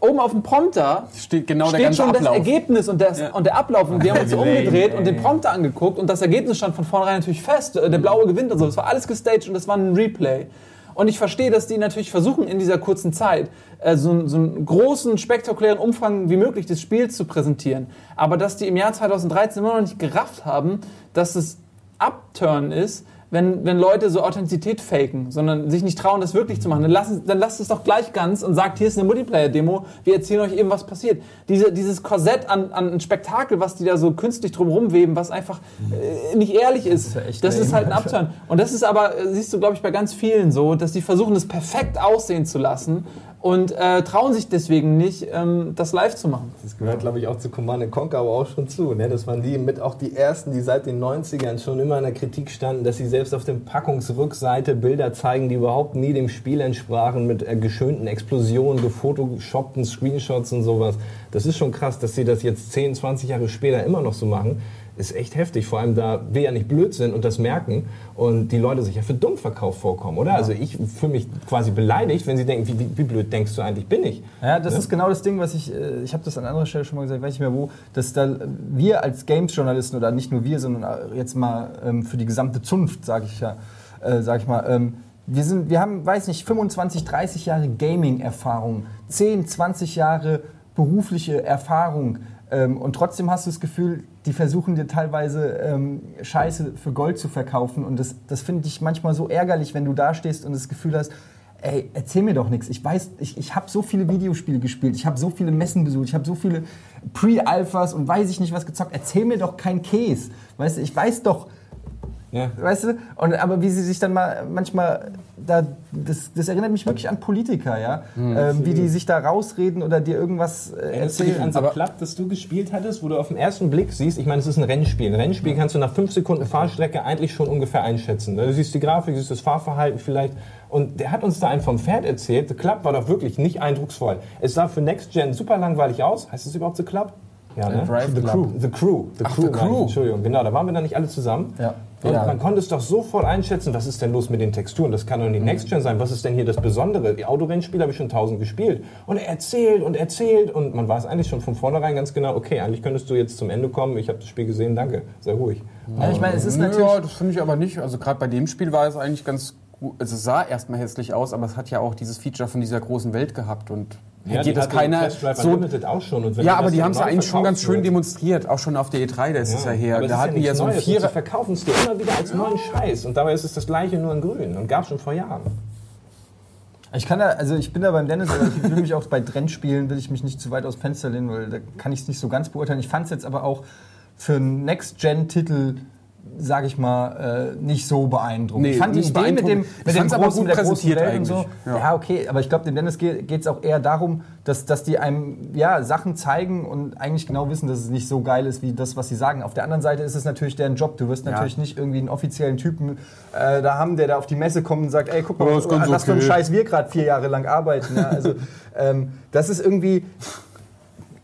oben auf dem Prompter Steht genau der steht ganze schon das Ablauf. Ergebnis und, das, Ja. und der Ablauf. Und wir haben uns so umgedreht ey. und den Prompter angeguckt und das Ergebnis stand von vornherein natürlich fest. Äh, Der Blaue gewinnt und so. Das war alles gestaged und das war ein Replay. Und ich verstehe, dass die natürlich versuchen, in dieser kurzen Zeit äh, so, so einen großen, spektakulären Umfang wie möglich des Spiels zu präsentieren. Aber dass die im Jahr 2013 immer noch nicht gerafft haben, dass es Upturn ist, wenn, wenn Leute so Authentizität faken, sondern sich nicht trauen, das wirklich zu machen, dann lasst, dann lasst es doch gleich ganz und sagt, hier ist eine Multiplayer-Demo, wir erzählen euch eben, was passiert. Diese, dieses Korsett an, an ein Spektakel, was die da so künstlich drum weben, was einfach äh, nicht ehrlich ist, ist ja das ist halt ein. Upturn. Und das ist aber, äh, siehst du, glaube ich, bei ganz vielen so, dass die versuchen, es perfekt aussehen zu lassen und äh, trauen sich deswegen nicht, ähm, das live zu machen. Das gehört, glaube ich, auch zu Command Conquer aber auch schon zu. Ne? Das waren die mit auch die ersten, die seit den 90ern schon immer in der Kritik standen, dass sie selbst auf der Packungsrückseite Bilder zeigen, die überhaupt nie dem Spiel entsprachen, mit äh, geschönten Explosionen, gefotoshoppten Screenshots und sowas. Das ist schon krass, dass sie das jetzt 10, 20 Jahre später immer noch so machen ist echt heftig. Vor allem, da wir ja nicht blöd sind und das merken und die Leute sich ja für dumm verkauft vorkommen, oder? Ja. Also ich fühle mich quasi beleidigt, wenn sie denken, wie, wie, wie, blöd denkst du eigentlich bin ich? Ja, das ja? ist genau das Ding, was ich, äh, ich habe das an anderer Stelle schon mal gesagt, weiß nicht mehr wo, dass da wir als Games-Journalisten oder nicht nur wir, sondern jetzt mal ähm, für die gesamte Zunft, sage ich ja, äh, sag ich mal, ähm, wir, sind, wir haben, weiß nicht, 25, 30 Jahre Gaming-Erfahrung, 10, 20 Jahre berufliche Erfahrung, ähm, und trotzdem hast du das Gefühl, die versuchen dir teilweise ähm, Scheiße für Gold zu verkaufen. Und das, das finde ich manchmal so ärgerlich, wenn du da stehst und das Gefühl hast, ey, erzähl mir doch nichts. Ich weiß, ich, ich habe so viele Videospiele gespielt, ich habe so viele Messen besucht, ich habe so viele Pre-Alphas und weiß ich nicht was gezockt. Erzähl mir doch kein Käse. Weißt du, ich weiß doch, ja. Weißt du? Und, aber wie sie sich dann mal manchmal, da, das, das erinnert mich wirklich an Politiker, ja? Mhm, ähm, wie die sich da rausreden oder dir irgendwas äh, Erinnerst erzählen. Du dich an so aber Club, das du gespielt hattest, wo du auf den ersten Blick siehst, ich meine, es ist ein Rennspiel. Ein Rennspiel kannst du nach fünf Sekunden Fahrstrecke eigentlich schon ungefähr einschätzen. Du siehst die Grafik, du siehst das Fahrverhalten vielleicht. Und der hat uns da einen vom Pferd erzählt. The Club war doch wirklich nicht eindrucksvoll. Es sah für Next Gen super langweilig aus. Heißt es überhaupt The Club? Ja, ne? The Crew. The Crew. The Ach, Crew. The Crew. Entschuldigung, genau. Da waren wir dann nicht alle zusammen. Ja. Und ja. man konnte es doch sofort einschätzen, was ist denn los mit den Texturen? Das kann doch nicht mhm. Next Gen sein. Was ist denn hier das Besondere? Die Autorennspiele habe ich schon tausend gespielt. Und er erzählt und erzählt und man weiß eigentlich schon von vornherein ganz genau, okay, eigentlich könntest du jetzt zum Ende kommen. Ich habe das Spiel gesehen, danke. Sehr ruhig. Ja, ich meine, es ist natürlich... Ja, das finde ich aber nicht. Also gerade bei dem Spiel war es eigentlich ganz gut. Also es sah erstmal hässlich aus, aber es hat ja auch dieses Feature von dieser großen Welt gehabt und ja, geht das keiner so auch schon. ja, aber die haben es ja eigentlich schon ganz schön wird. demonstriert, auch schon auf der E3, da ist ja. es ja her. Da hatten ja, ja so ein Vierer. Sie verkaufen es dir immer wieder als neuen Scheiß und dabei ist es das gleiche nur in grün und gab schon vor Jahren. Ich kann da, also ich bin da beim Dennis, aber ich will mich auch bei Trendspielen, will ich mich nicht zu weit aus dem Fenster lehnen, weil da kann ich es nicht so ganz beurteilen. Ich fand es jetzt aber auch für einen Next-Gen-Titel sage ich mal, äh, nicht so beeindruckend. Nee, ich fand die Idee mit dem, mit dem großen, mit der großen Welt und so. Ja. ja. okay, aber ich glaube, dem Dennis geht es auch eher darum, dass, dass die einem ja, Sachen zeigen und eigentlich genau wissen, dass es nicht so geil ist, wie das, was sie sagen. Auf der anderen Seite ist es natürlich deren Job. Du wirst natürlich ja. nicht irgendwie einen offiziellen Typen äh, da haben, der da auf die Messe kommt und sagt, ey, guck mal, was, was okay. für ein Scheiß wir gerade vier Jahre lang arbeiten. Ja, also ähm, das ist irgendwie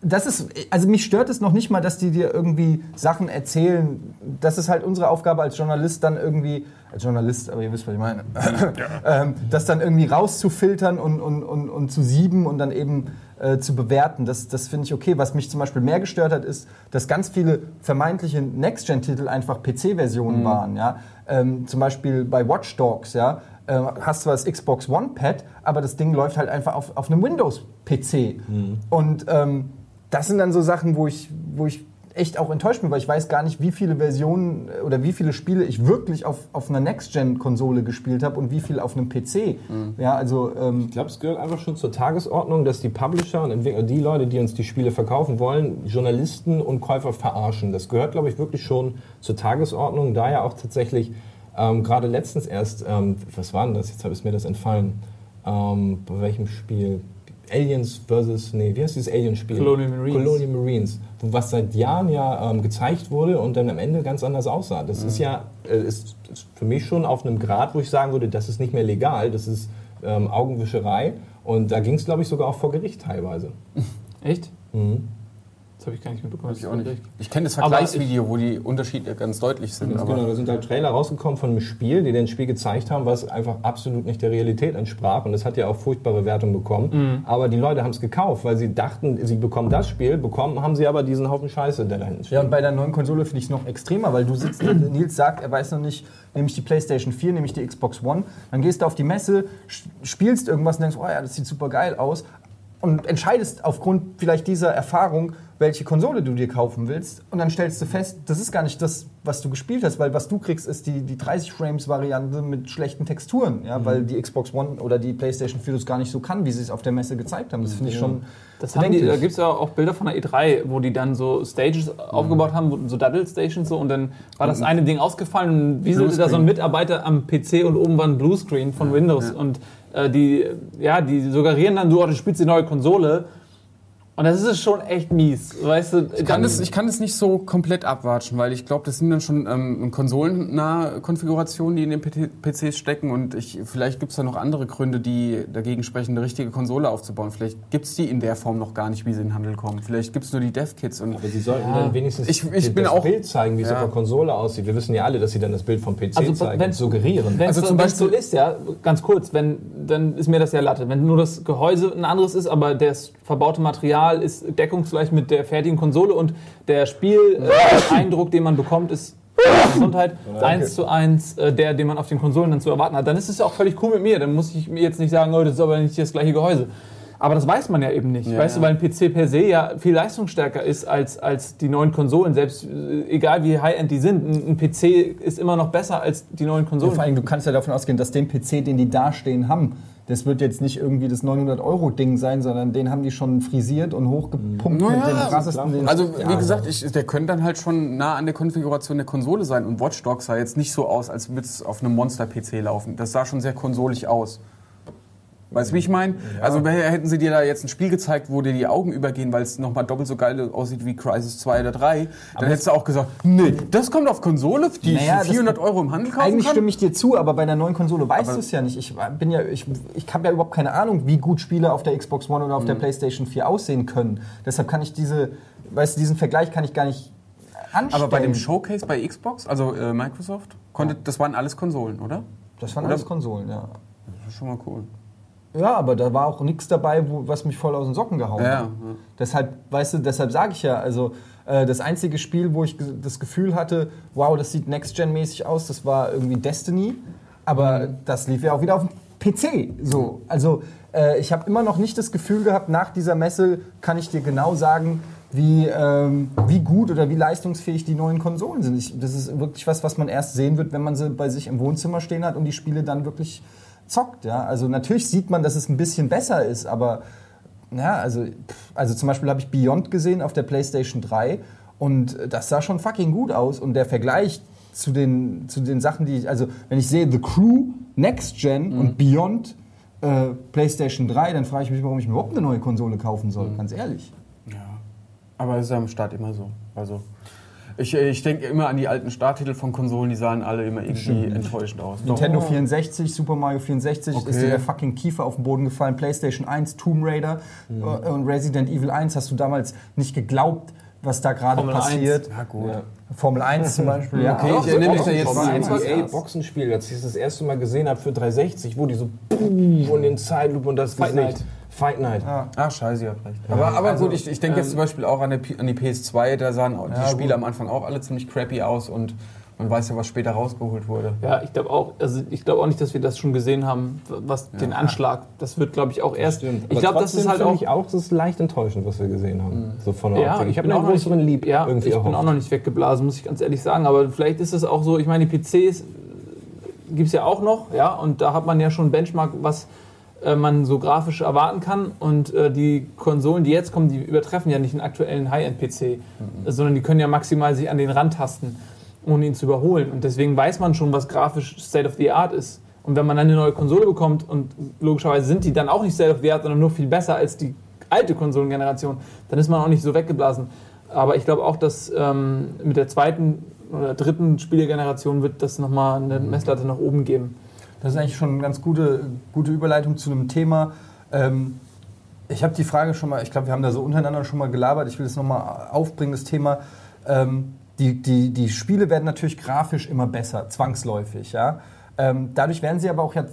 das ist, also mich stört es noch nicht mal, dass die dir irgendwie Sachen erzählen. Das ist halt unsere Aufgabe als Journalist dann irgendwie, als Journalist, aber ihr wisst, was ich meine, ja. ähm, das dann irgendwie rauszufiltern und, und, und, und zu sieben und dann eben äh, zu bewerten. Das, das finde ich okay. Was mich zum Beispiel mehr gestört hat, ist, dass ganz viele vermeintliche Next-Gen-Titel einfach PC-Versionen mhm. waren. Ja? Ähm, zum Beispiel bei Watch Dogs, ja, äh, hast zwar das Xbox One-Pad, aber das Ding läuft halt einfach auf, auf einem Windows-PC. Mhm. Und ähm, das sind dann so Sachen, wo ich, wo ich echt auch enttäuscht bin, weil ich weiß gar nicht, wie viele Versionen äh, oder wie viele Spiele ich wirklich auf, auf einer Next-Gen-Konsole gespielt habe und wie viel auf einem PC. Mhm. Ja, also, ähm ich glaube, es gehört einfach schon zur Tagesordnung, dass die Publisher und Entwickler, die Leute, die uns die Spiele verkaufen wollen, Journalisten und Käufer verarschen. Das gehört, glaube ich, wirklich schon zur Tagesordnung, da ja auch tatsächlich ähm, gerade letztens erst, ähm, was war denn das? Jetzt habe ich mir das entfallen. Ähm, bei welchem Spiel? Aliens versus, nee, wie heißt dieses Alien-Spiel? Colonial Marines. Colonial Marines. Was seit Jahren ja ähm, gezeigt wurde und dann am Ende ganz anders aussah. Das mhm. ist ja äh, ist, ist, für mich schon auf einem Grad, wo ich sagen würde, das ist nicht mehr legal, das ist ähm, Augenwischerei. Und da ging es, glaube ich, sogar auch vor Gericht teilweise. Echt? Mhm. Das habe ich gar nicht mitbekommen. Ich, auch nicht. ich kenne das Vergleichsvideo, wo die Unterschiede ganz deutlich sind. Genau, da sind halt Trailer rausgekommen von einem Spiel, die den Spiel gezeigt haben, was einfach absolut nicht der Realität entsprach. Und das hat ja auch furchtbare Wertung bekommen. Mhm. Aber die Leute haben es gekauft, weil sie dachten, sie bekommen das Spiel, bekommen haben sie aber diesen Haufen Scheiße, der da hinten steht. Ja, und bei der neuen Konsole finde ich es noch extremer, weil du sitzt, Nils sagt, er weiß noch nicht, nehme ich die PlayStation 4, nehme ich die Xbox One. Dann gehst du auf die Messe, spielst irgendwas und denkst, oh ja, das sieht super geil aus. Und entscheidest aufgrund vielleicht dieser Erfahrung, welche Konsole du dir kaufen willst. Und dann stellst du fest, das ist gar nicht das, was du gespielt hast, weil was du kriegst, ist die, die 30 Frames Variante mit schlechten Texturen, ja, weil die Xbox One oder die PlayStation 4 das gar nicht so kann, wie sie es auf der Messe gezeigt haben. Das finde ich schon Das haben die, da gibt es ja auch Bilder von der E3, wo die dann so Stages aufgebaut haben, so Double Stations so und dann war das eine Ding ausgefallen und wie sollte da so ein Mitarbeiter am PC und oben war ein Bluescreen von Windows und äh, die, ja, die suggerieren dann, du, oh, du spielst die neue Konsole und das ist schon echt mies, weißt du? Ich kann, das, ich kann das nicht so komplett abwatschen, weil ich glaube, das sind dann schon ähm, konsolennahe Konfigurationen, die in den PCs stecken und ich, vielleicht gibt es da noch andere Gründe, die dagegen sprechen, eine richtige Konsole aufzubauen. Vielleicht gibt es die in der Form noch gar nicht, wie sie in den Handel kommen. Vielleicht gibt es nur die Dev-Kits und Aber sie sollten dann wenigstens Ich- ich das bin auch- Bild zeigen, wie es Ja. auf der Konsole aussieht. Wir wissen ja alle, dass sie dann das Bild vom PC Also, zeigen wenn- und suggerieren. Wenn es Also zum wenn's so Beispiel- ist, ja, ganz kurz, wenn, dann ist mir das ja Latte. Wenn nur das Gehäuse ein anderes ist, aber das verbaute Material ist deckungsgleich mit der fertigen Konsole und der Spieleindruck, den man bekommt, ist Gesundheit eins zu eins äh, der, den man auf den Konsolen dann zu erwarten hat, dann ist es ja auch völlig cool mit mir. Dann muss ich mir jetzt nicht sagen, oh, das ist aber nicht das gleiche Gehäuse. Aber das weiß man ja eben nicht, Ja, weißt ja. du, weil ein PC per se ja viel leistungsstärker ist als, als die neuen Konsolen. Selbst äh, egal wie high-end die sind, ein, ein PC ist immer noch besser als die neuen Ja, Konsolen. vor allem, du kannst ja davon ausgehen, dass den PC, den die dastehen haben, das wird jetzt nicht irgendwie das 900-Euro-Ding sein, sondern den haben die schon frisiert und hochgepumpt Naja, mit den krassesten. den- Also, wie Ja, gesagt, ich, der könnte dann halt schon nah an der Konfiguration der Konsole sein. Und Watch Dogs sah jetzt nicht so aus, als würde es auf einem Monster-PC laufen. Das sah schon sehr konsolig aus. Weißt du, wie ich meine? Also wär- hätten sie dir da jetzt ein Spiel gezeigt, wo dir die Augen übergehen, weil es nochmal doppelt so geil aussieht wie Crisis 2 oder 3, dann hättest du auch gesagt, nee, das kommt auf Konsole, die Naja, ich das- für 400 Euro im Handel kaufen Eigentlich kann. stimme ich dir zu, aber bei der neuen Konsole weißt du es ja nicht. Ich bin ja, ich, ich habe ja überhaupt keine Ahnung, wie gut Spiele auf der Xbox One oder auf Mhm. der PlayStation 4 aussehen können. Deshalb kann ich diese, weißt du, diesen Vergleich kann ich gar nicht anstellen. Aber bei dem Showcase bei Xbox, also äh, Microsoft, konnte, das waren alles Konsolen, oder? das waren oder- alles Konsolen, ja. Das ist schon mal cool. Ja, aber da war auch nichts dabei, wo, was mich voll aus den Socken gehauen Ja, hat. ja. Deshalb, weißt du, deshalb sage ich ja, also äh, das einzige Spiel, wo ich das Gefühl hatte, wow, das sieht Next-Gen-mäßig aus, das war irgendwie Destiny. Aber das lief ja auch wieder auf dem PC. So. Also äh, ich habe immer noch nicht das Gefühl gehabt, nach dieser Messe kann ich dir genau sagen, wie, ähm, wie gut oder wie leistungsfähig die neuen Konsolen sind. Ich, das ist wirklich was, was man erst sehen wird, wenn man sie bei sich im Wohnzimmer stehen hat und die Spiele dann wirklich zockt. Ja? Also natürlich sieht man, dass es ein bisschen besser ist, aber ja, also, also zum Beispiel habe ich Beyond gesehen auf der PlayStation 3 und das sah schon fucking gut aus. Und der Vergleich zu den, zu den Sachen, die ich, also wenn ich sehe The Crew, Next Gen und Beyond äh, PlayStation 3, dann frage ich mich, warum ich mir überhaupt eine neue Konsole kaufen soll, ganz ehrlich. Ja. Aber es ist ja am Start immer so. Also ich, ich denke immer an die alten Starttitel von Konsolen, die sahen alle immer irgendwie enttäuschend aus. Doch. Nintendo 64, Super Mario 64, ist Okay. dir der fucking Kiefer auf den Boden gefallen. PlayStation 1, Tomb Raider Mhm. äh, und Resident Evil 1 hast du damals nicht geglaubt, was da gerade Formel 1. passiert. Ja, gut. Formel 1 zum Beispiel. ja. Okay, ich erinnere mich da jetzt Formel an 1 was- EA Boxenspiel, als ich es das erste Mal gesehen habe für 360, wo die so boom und den Zeitloop und das Fight Gesicht. Night. Fight Night. Ach, scheiße, ihr habt recht. Aber, aber Also, gut, ich, ich denke jetzt zum Beispiel auch an, der, an die PS2, da sahen die Ja, Spiele gut. am Anfang auch alle ziemlich crappy aus und man weiß ja, was später rausgeholt wurde. Ja, ich glaube auch, also ich glaube auch nicht, dass wir das schon gesehen haben, was den Anschlag. Das wird, glaube ich, auch erst. Stimmt. Ich glaube, das ist halt auch. Ich auch, das ist leicht enttäuschend, was wir gesehen haben. So von der Ja, Optik. ich habe bin einen auch noch nicht- größeren Lieb ja, irgendwie ich bin erhofft. auch noch nicht weggeblasen, muss ich ganz ehrlich sagen. Aber vielleicht ist es auch so, ich meine, die PCs gibt es ja auch noch, ja, und da hat man ja schon Benchmark, was man so grafisch erwarten kann. Und äh, die Konsolen, die jetzt kommen, die übertreffen ja nicht einen aktuellen High-End-PC, sondern die können ja maximal sich an den Rand tasten, ohne ihn zu überholen. Und deswegen weiß man schon, was grafisch State of the Art ist. Und wenn man dann eine neue Konsole bekommt und logischerweise sind die dann auch nicht State of the Art, sondern nur viel besser als die alte Konsolengeneration, dann ist man auch nicht so weggeblasen. Aber ich glaube auch, dass ähm, mit der zweiten oder dritten Spielegeneration wird das nochmal eine Messlatte nach oben geben. Das ist eigentlich schon eine ganz gute, gute Überleitung zu einem Thema. Ähm, ich habe die Frage schon mal, ich glaube, wir haben da so untereinander schon mal gelabert. Ich will es nochmal aufbringen, das Thema. Ähm, die, die, die Spiele werden natürlich grafisch immer besser, zwangsläufig. Ja? Ähm, dadurch werden sie aber auch ja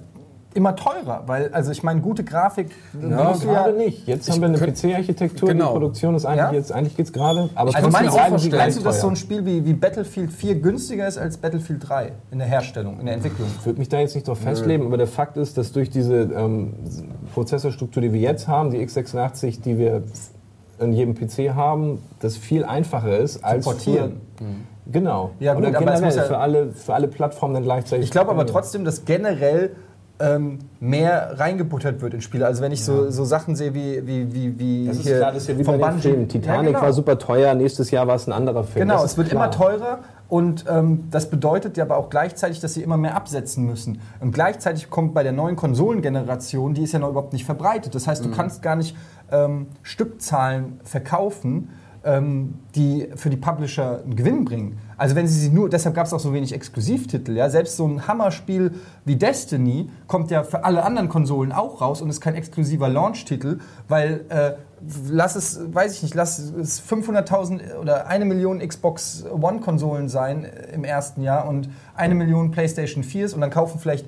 immer teurer, weil, also ich meine, gute Grafik. Ja, gerade nicht. Jetzt haben wir eine PC-Architektur, Genau. die Produktion ist eigentlich Ja? jetzt, eigentlich geht's gerade. Aber Also meinst, auch meinst du, dass so ein Spiel wie, wie Battlefield 4 günstiger ist als Battlefield 3 in der Herstellung, in der Entwicklung? Ich würde mich da jetzt nicht drauf festlegen, aber der Fakt ist, dass durch diese ähm, Prozessorstruktur, die wir jetzt haben, die x86, die wir in jedem PC haben, das viel einfacher ist als portieren. Genau. Ja, gut, Oder aber es generell muss ja- für, alle, für alle Plattformen dann gleichzeitig. Ich glaube aber trotzdem, dass generell ähm, mehr reingebuttert wird in Spiele. Also wenn ich so, so Sachen sehe wie, wie, wie, wie Das ist hier klar, das ist ja wie vom. Titanic Ja, genau. war super teuer, nächstes Jahr war es ein anderer Film. Genau, Das es wird klar. immer teurer und ähm, das bedeutet ja aber auch gleichzeitig, dass sie immer mehr absetzen müssen. Und gleichzeitig kommt bei der neuen Konsolengeneration, die ist ja noch überhaupt nicht verbreitet. Das heißt, du kannst gar nicht ähm, Stückzahlen verkaufen, ähm, die für die Publisher einen Gewinn bringen. Also wenn sie sie nur, deshalb gab es auch so wenig Exklusivtitel. Ja? Selbst so ein Hammerspiel wie Destiny kommt ja für alle anderen Konsolen auch raus und ist kein exklusiver Launch-Titel, weil äh, lass es, weiß ich nicht, lass es 500.000 oder eine Million Xbox One-Konsolen sein im ersten Jahr und eine Million PlayStation 4s und dann kaufen vielleicht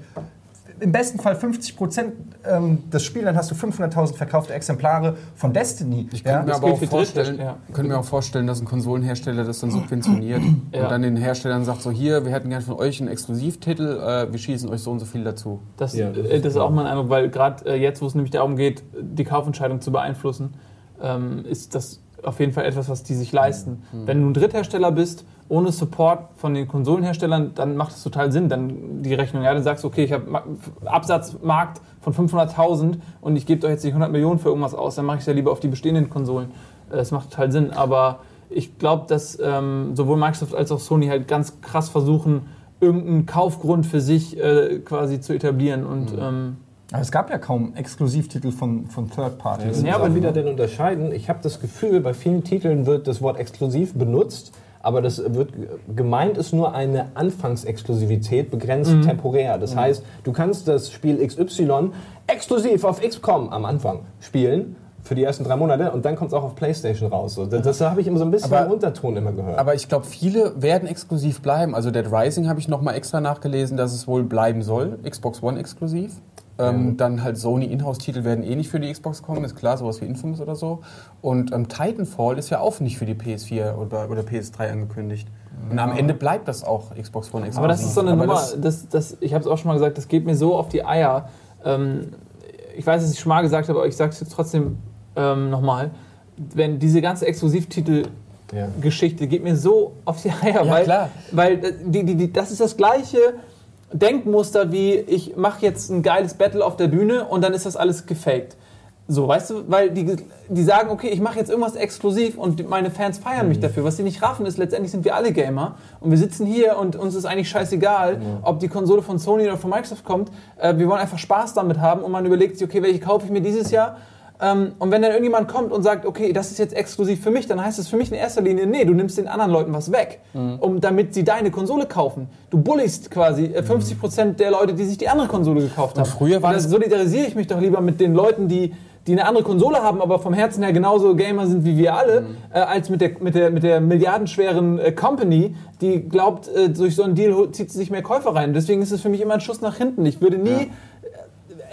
im besten Fall 50 Prozent ähm, das Spiel, dann hast du 500.000 verkaufte Exemplare von Destiny. Ich ja? könnte mir das aber auch vorstellen, ja. könnte mir auch vorstellen, dass ein Konsolenhersteller das dann subventioniert Ja. und dann den Herstellern sagt so hier, wir hätten gerne von euch einen Exklusivtitel, äh, wir schießen euch so und so viel dazu. Das, Ja, das äh, ist das ist auch mein Eindruck, weil gerade äh, jetzt, wo es nämlich darum geht, die Kaufentscheidung zu beeinflussen, ähm, ist das auf jeden Fall etwas, was die sich leisten. Wenn du ein Dritthersteller bist, ohne Support von den Konsolenherstellern, dann macht es total Sinn, dann die Rechnung. Ja, dann sagst du, okay, ich habe Absatzmarkt von 500.000 und ich gebe euch jetzt nicht 100 Millionen für irgendwas aus, dann mache ich es ja lieber auf die bestehenden Konsolen. Äh, Das macht total Sinn, aber ich glaube, dass ähm, sowohl Microsoft als auch Sony halt ganz krass versuchen, irgendeinen Kaufgrund für sich äh, quasi zu etablieren und ähm, Aber es gab ja kaum Exklusivtitel von, von Third Parties. Ja, Ja, aber aber- wieder denn unterscheiden. Ich habe das Gefühl, bei vielen Titeln wird das Wort exklusiv benutzt, aber das wird gemeint ist nur eine Anfangsexklusivität, begrenzt temporär. Das heißt, du kannst das Spiel XY exklusiv auf XCOM am Anfang spielen für die ersten drei Monate und dann kommt es auch auf PlayStation raus. So, das das habe ich immer so ein bisschen Aber- im Unterton immer gehört. Aber ich glaube, viele werden exklusiv bleiben. Also Dead Rising habe ich noch mal extra nachgelesen, dass es wohl bleiben soll. Xbox One exklusiv. Ähm, Dann halt Sony Inhouse-Titel werden eh nicht für die Xbox kommen, ist klar, sowas wie Infamous oder so. Und ähm, Titanfall ist ja auch nicht für die PS4 oder, oder PS3 angekündigt. Und am Ende bleibt das auch Xbox One exklusiv. Aber das ist so eine Aber Nummer, das- das, das, ich habe es auch schon mal gesagt, das geht mir so auf die Eier. Ähm, ich weiß, dass ich schon mal gesagt habe, aber ich sage es jetzt trotzdem ähm, nochmal. Wenn diese ganze Exklusivtitel-Geschichte ja. geht mir so auf die Eier, Ja, weil, weil äh, die, die, die, das ist das gleiche Denkmuster wie ich mache jetzt ein geiles Battle auf der Bühne und dann ist das alles gefaked. So, weißt du, weil die, die sagen, okay, ich mache jetzt irgendwas exklusiv und meine Fans feiern mich dafür. Was sie nicht raffen ist, letztendlich sind wir alle Gamer und wir sitzen hier und uns ist eigentlich scheißegal, ob die Konsole von Sony oder von Microsoft kommt. Äh, wir wollen einfach Spaß damit haben und man überlegt sich, okay, welche kaufe ich mir dieses Jahr? Ähm, und wenn dann irgendjemand kommt und sagt, okay, das ist jetzt exklusiv für mich, dann heißt es für mich in erster Linie, nee, du nimmst den anderen Leuten was weg, um, damit sie deine Konsole kaufen. Du bulligst quasi äh, 50% der Leute, die sich die andere Konsole gekauft haben. früher war Und da das- solidarisiere ich mich doch lieber mit den Leuten, die, die eine andere Konsole haben, aber vom Herzen her genauso Gamer sind wie wir alle, äh, als mit der, mit der, mit der milliardenschweren äh, Company, die glaubt, äh, durch so einen Deal zieht sie sich mehr Käufer rein. Deswegen ist es für mich immer ein Schuss nach hinten. Ich würde nie, äh,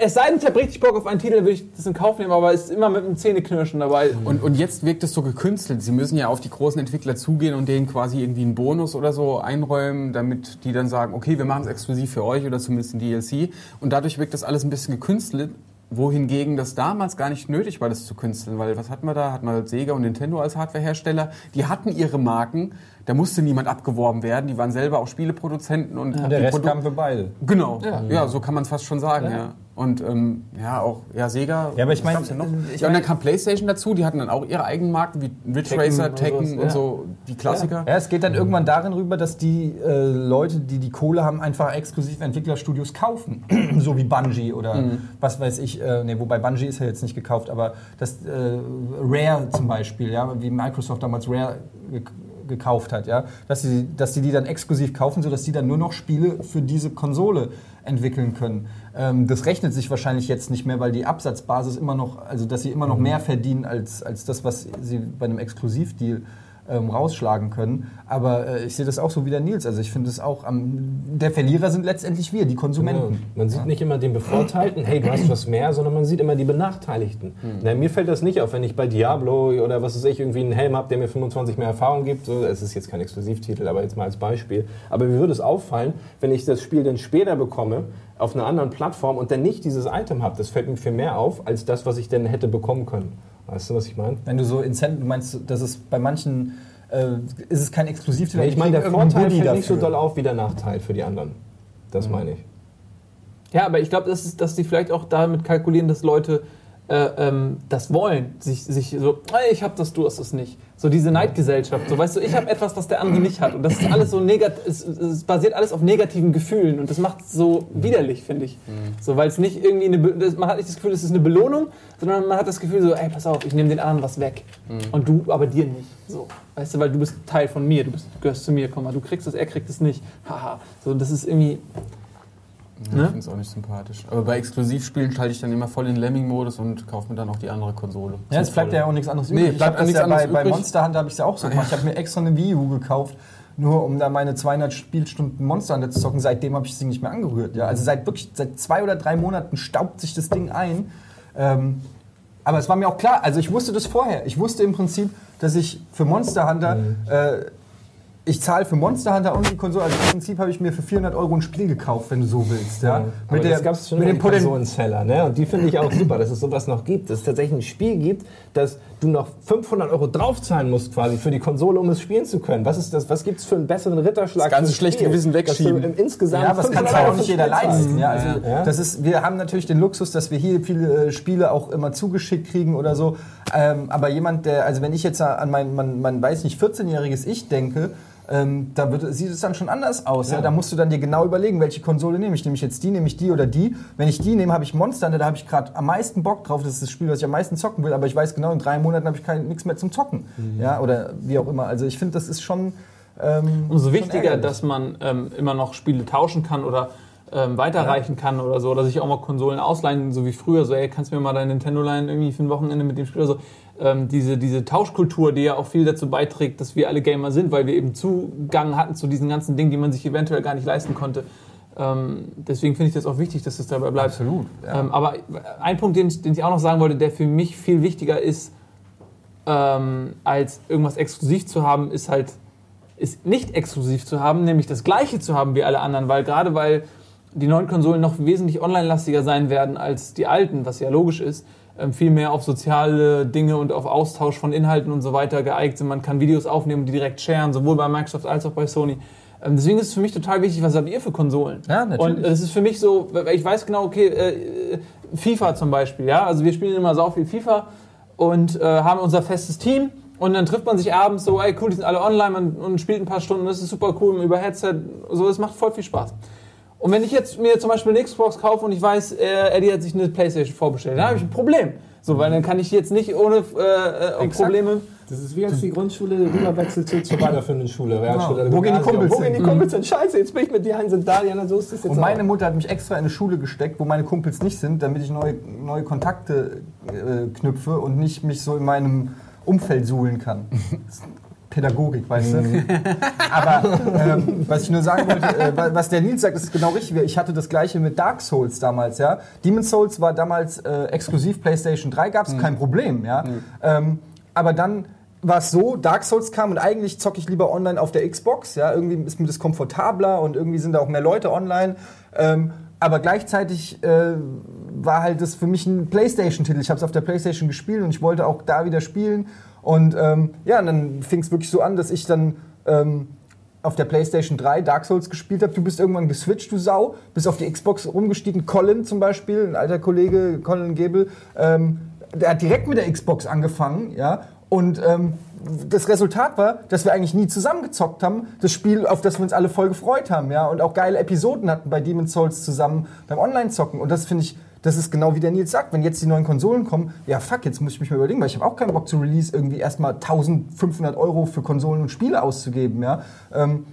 es sei denn, ich habe richtig Bock auf einen Titel, würde ich das in Kauf nehmen, aber es ist immer mit einem Zähneknirschen dabei. Und, und jetzt wirkt es so gekünstelt. Sie müssen ja auf die großen Entwickler zugehen und denen quasi irgendwie einen Bonus oder so einräumen, damit die dann sagen, okay, wir machen es exklusiv für euch oder zumindest ein DLC. Und dadurch wirkt das alles ein bisschen gekünstelt. Wohingegen das damals gar nicht nötig war, das zu künsteln, weil was hatten wir da? Hatten wir Sega und Nintendo als Hardwarehersteller. Die hatten ihre Marken, da musste niemand abgeworben werden, die waren selber auch Spieleproduzenten und Und die der Rest Produ- kam für beide. Genau, Ja. ja, so kann man es fast schon sagen, ja. Und ähm, ja, auch ja, Sega. Ja, aber ich was mein, gab's denn noch? ich ja, und dann kam PlayStation dazu, die hatten dann auch ihre eigenen Marken wie Ridge Tekken Racer, und Tekken und ja. so, die Klassiker. Ja, es geht dann irgendwann darin rüber, dass die äh, Leute, die die Kohle haben, einfach exklusiv Entwicklerstudios kaufen. so wie Bungie oder was weiß ich. Äh, nee, wobei Bungie ist ja jetzt nicht gekauft, aber das äh, Rare zum Beispiel, ja, wie Microsoft damals Rare ge gekauft hat, ja, dass sie, dass die die dann exklusiv kaufen, sodass die dann nur noch Spiele für diese Konsole entwickeln können. Ähm, das rechnet sich wahrscheinlich jetzt nicht mehr, weil die Absatzbasis immer noch, also dass sie immer noch mehr verdienen als, als das, was sie bei einem Exklusivdeal ähm, rausschlagen können. Aber äh, ich sehe das auch so wie der Nils. Also ich finde es auch, am, der Verlierer sind letztendlich wir, die Ja, Konsumenten. man sieht nicht immer den Bevorteilten, hey, du hast was mehr, sondern man sieht immer die Benachteiligten. Na, mir fällt das nicht auf, wenn ich bei Diablo oder was weiß ich, irgendwie einen Helm habe, der mir 25 mehr Erfahrung gibt. So, es ist jetzt kein Exklusivtitel, aber jetzt mal als Beispiel. Aber mir würde es auffallen, wenn ich das Spiel dann später bekomme, auf einer anderen Plattform und dann nicht dieses Item habe. Das fällt mir viel mehr auf, als das, was ich dann hätte bekommen können. Weißt du, was ich meine? Wenn du so Incent, du meinst, dass es bei manchen äh, ist es kein Exklusivtitel. Nee, ich meine, der Vorteil fällt nicht so doll auf wie der Nachteil für die anderen. Das meine ich. Ja, aber ich glaube, das ist, dass die vielleicht auch damit kalkulieren, dass Leute äh, ähm, das wollen, sich, sich so, hey, ich hab das, du hast es nicht. So diese Neidgesellschaft. So, weißt du, ich habe etwas, was der andere nicht hat. Und das ist alles so negativ, es, es basiert alles auf negativen Gefühlen. Und das macht es so widerlich, finde ich. So, weil es nicht irgendwie eine, Be- man hat nicht das Gefühl, es ist eine Belohnung, sondern man hat das Gefühl so, ey, pass auf, ich nehme den anderen was weg. Und du, aber dir nicht. So, weißt du, weil du bist Teil von mir, du, bist, gehörst zu mir, komm mal, du kriegst es, er kriegt es nicht. Haha. So, das ist irgendwie, Ja, Ne? Ich finde es auch nicht sympathisch. Aber bei Exklusivspielen schalte ich dann immer voll in Lemming-Modus und kaufe mir dann auch die andere Konsole. Ja, es bleibt ja auch nichts anderes Nee, übrig. Ich bleibt nichts ja bei, anderes bei übrig. Monster Hunter habe ich es ja auch so gemacht. Ich habe mir extra eine Wii U gekauft, nur um da meine 200 Spielstunden Monster Hunter zu zocken. Seitdem habe ich Ding nicht mehr angerührt. Ja? Also seit wirklich seit zwei oder drei Monaten staubt sich das Ding ein. Ähm, aber es war mir auch klar, also ich wusste das vorher. Ich wusste im Prinzip, dass ich für Monster Hunter, äh, ich zahle für Monster Hunter und die Konsole, also im Prinzip habe ich mir für 400 Euro ein Spiel gekauft, wenn du so willst. Ja? Aber das gab es schon mit mit dem Konsolenseller, ne? Und die finde ich auch super, dass es sowas noch gibt, dass es tatsächlich ein Spiel gibt, dass du noch 500 Euro draufzahlen musst quasi für die Konsole, um es spielen zu können. Was ist das? Was gibt's für einen besseren Ritterschlag? Das ganze schlechte? Gewissen wegschieben. Dass du im insgesamt Ja, das kann 500 ja Euro auch nicht jeder leisten. Ja, also Ja. Das ist, wir haben natürlich den Luxus, dass wir hier viele äh, Spiele auch immer zugeschickt kriegen oder so. Ähm, aber jemand, der, also wenn ich jetzt an mein, mein, mein weiß nicht, 14-jähriges Ich denke, ähm, da wird, sieht es dann schon anders aus. Ja. Da musst du dann dir genau überlegen, welche Konsole nehme ich. Nehme ich jetzt die, nehme ich die oder die? Wenn ich die nehme, habe ich Monster, Hunter, da habe ich gerade am meisten Bock drauf. Das ist das Spiel, was ich am meisten zocken will. Aber ich weiß genau, in drei Monaten habe ich nichts mehr zum Zocken. Ja, oder wie auch immer. Also ich finde, das ist schon. Ähm, Umso wichtiger, dass man ähm, immer noch Spiele tauschen kann oder ähm, weiterreichen kann oder so, oder sich auch mal Konsolen ausleihen, so wie früher, so, ey, kannst du mir mal dein Nintendo leihen irgendwie für ein Wochenende mit dem Spiel oder so. Ähm, diese, diese Tauschkultur, die ja auch viel dazu beiträgt, dass wir alle Gamer sind, weil wir eben Zugang hatten zu diesen ganzen Dingen, die man sich eventuell gar nicht leisten konnte. Ähm, deswegen finde ich das auch wichtig, dass es dabei bleibt. Absolut, ja. Ähm, aber ein Punkt, den, ich- den ich auch noch sagen wollte, der für mich viel wichtiger ist, ähm, als irgendwas exklusiv zu haben, ist halt, ist nicht exklusiv zu haben, nämlich das gleiche zu haben wie alle anderen, weil gerade weil die neuen Konsolen noch wesentlich online-lastiger sein werden als die alten, was ja logisch ist, viel mehr auf soziale Dinge und auf Austausch von Inhalten und so weiter geeignet sind. Man kann Videos aufnehmen und die direkt sharen, sowohl bei Microsoft als auch bei Sony. Ähm, deswegen ist es für mich total wichtig, was habt ihr für Konsolen? Ja, natürlich. Und es ist für mich so, ich weiß genau, okay, äh, FIFA zum Beispiel, ja, also wir spielen immer sau viel FIFA und äh, haben unser festes Team und dann trifft man sich abends so, ey cool, die sind alle online und spielt ein paar Stunden, das ist super cool über Headset, so, es macht voll viel Spaß. Und wenn ich jetzt mir zum Beispiel eine Xbox kaufe und ich weiß, äh, Eddie hat sich eine Playstation vorbestellt, dann habe ich ein Problem. So, weil dann kann ich jetzt nicht ohne äh, äh. Probleme. Das ist wie als die Grundschule rüberwechselt zu- zur weiterführenden Schule. Realschule, Wo gehen die. Kumpels Wo gehen die hin? Kumpels hin? Scheiße, jetzt bin ich mit dir, Hans und Dalian, so ist das jetzt Und meine auch. Mutter hat mich extra in eine Schule gesteckt, wo meine Kumpels nicht sind, damit ich neue, neue Kontakte äh, knüpfe und nicht mich so in meinem Umfeld suhlen kann. Pädagogik, weißt du? Aber ähm, was ich nur sagen wollte, äh, wa- was der Nils sagt, ist genau richtig. Ich hatte das gleiche mit Dark Souls damals, ja. Demon's Souls war damals äh, exklusiv PlayStation 3, gab es kein Problem, ja. Ähm, aber dann war es so, Dark Souls kam und eigentlich zocke ich lieber online auf der Xbox, ja. Irgendwie ist mir das komfortabler und irgendwie sind da auch mehr Leute online. Ähm, aber gleichzeitig äh, war halt das für mich ein PlayStation-Titel. Ich habe es auf der PlayStation gespielt und ich wollte auch da wieder spielen. Und ähm, ja, und dann fing es wirklich so an, dass ich dann ähm, auf der PlayStation 3 Dark Souls gespielt habe. Du bist irgendwann geswitcht, du Sau, bist auf die Xbox rumgestiegen. Colin zum Beispiel, ein alter Kollege, Colin Gebel, ähm, der hat direkt mit der Xbox angefangen, ja. Und ähm, das Resultat war, dass wir eigentlich nie zusammengezockt haben. Das Spiel, auf das wir uns alle voll gefreut haben, ja. Und auch geile Episoden hatten bei Demon's Souls zusammen beim Online-Zocken. Und das finde ich, das ist genau wie der Nils sagt. Wenn jetzt die neuen Konsolen kommen, ja fuck, jetzt muss ich mich mal überlegen, weil ich habe auch keinen Bock zu Release irgendwie erstmal 1500 Euro für Konsolen und Spiele auszugeben, ja. Ähm,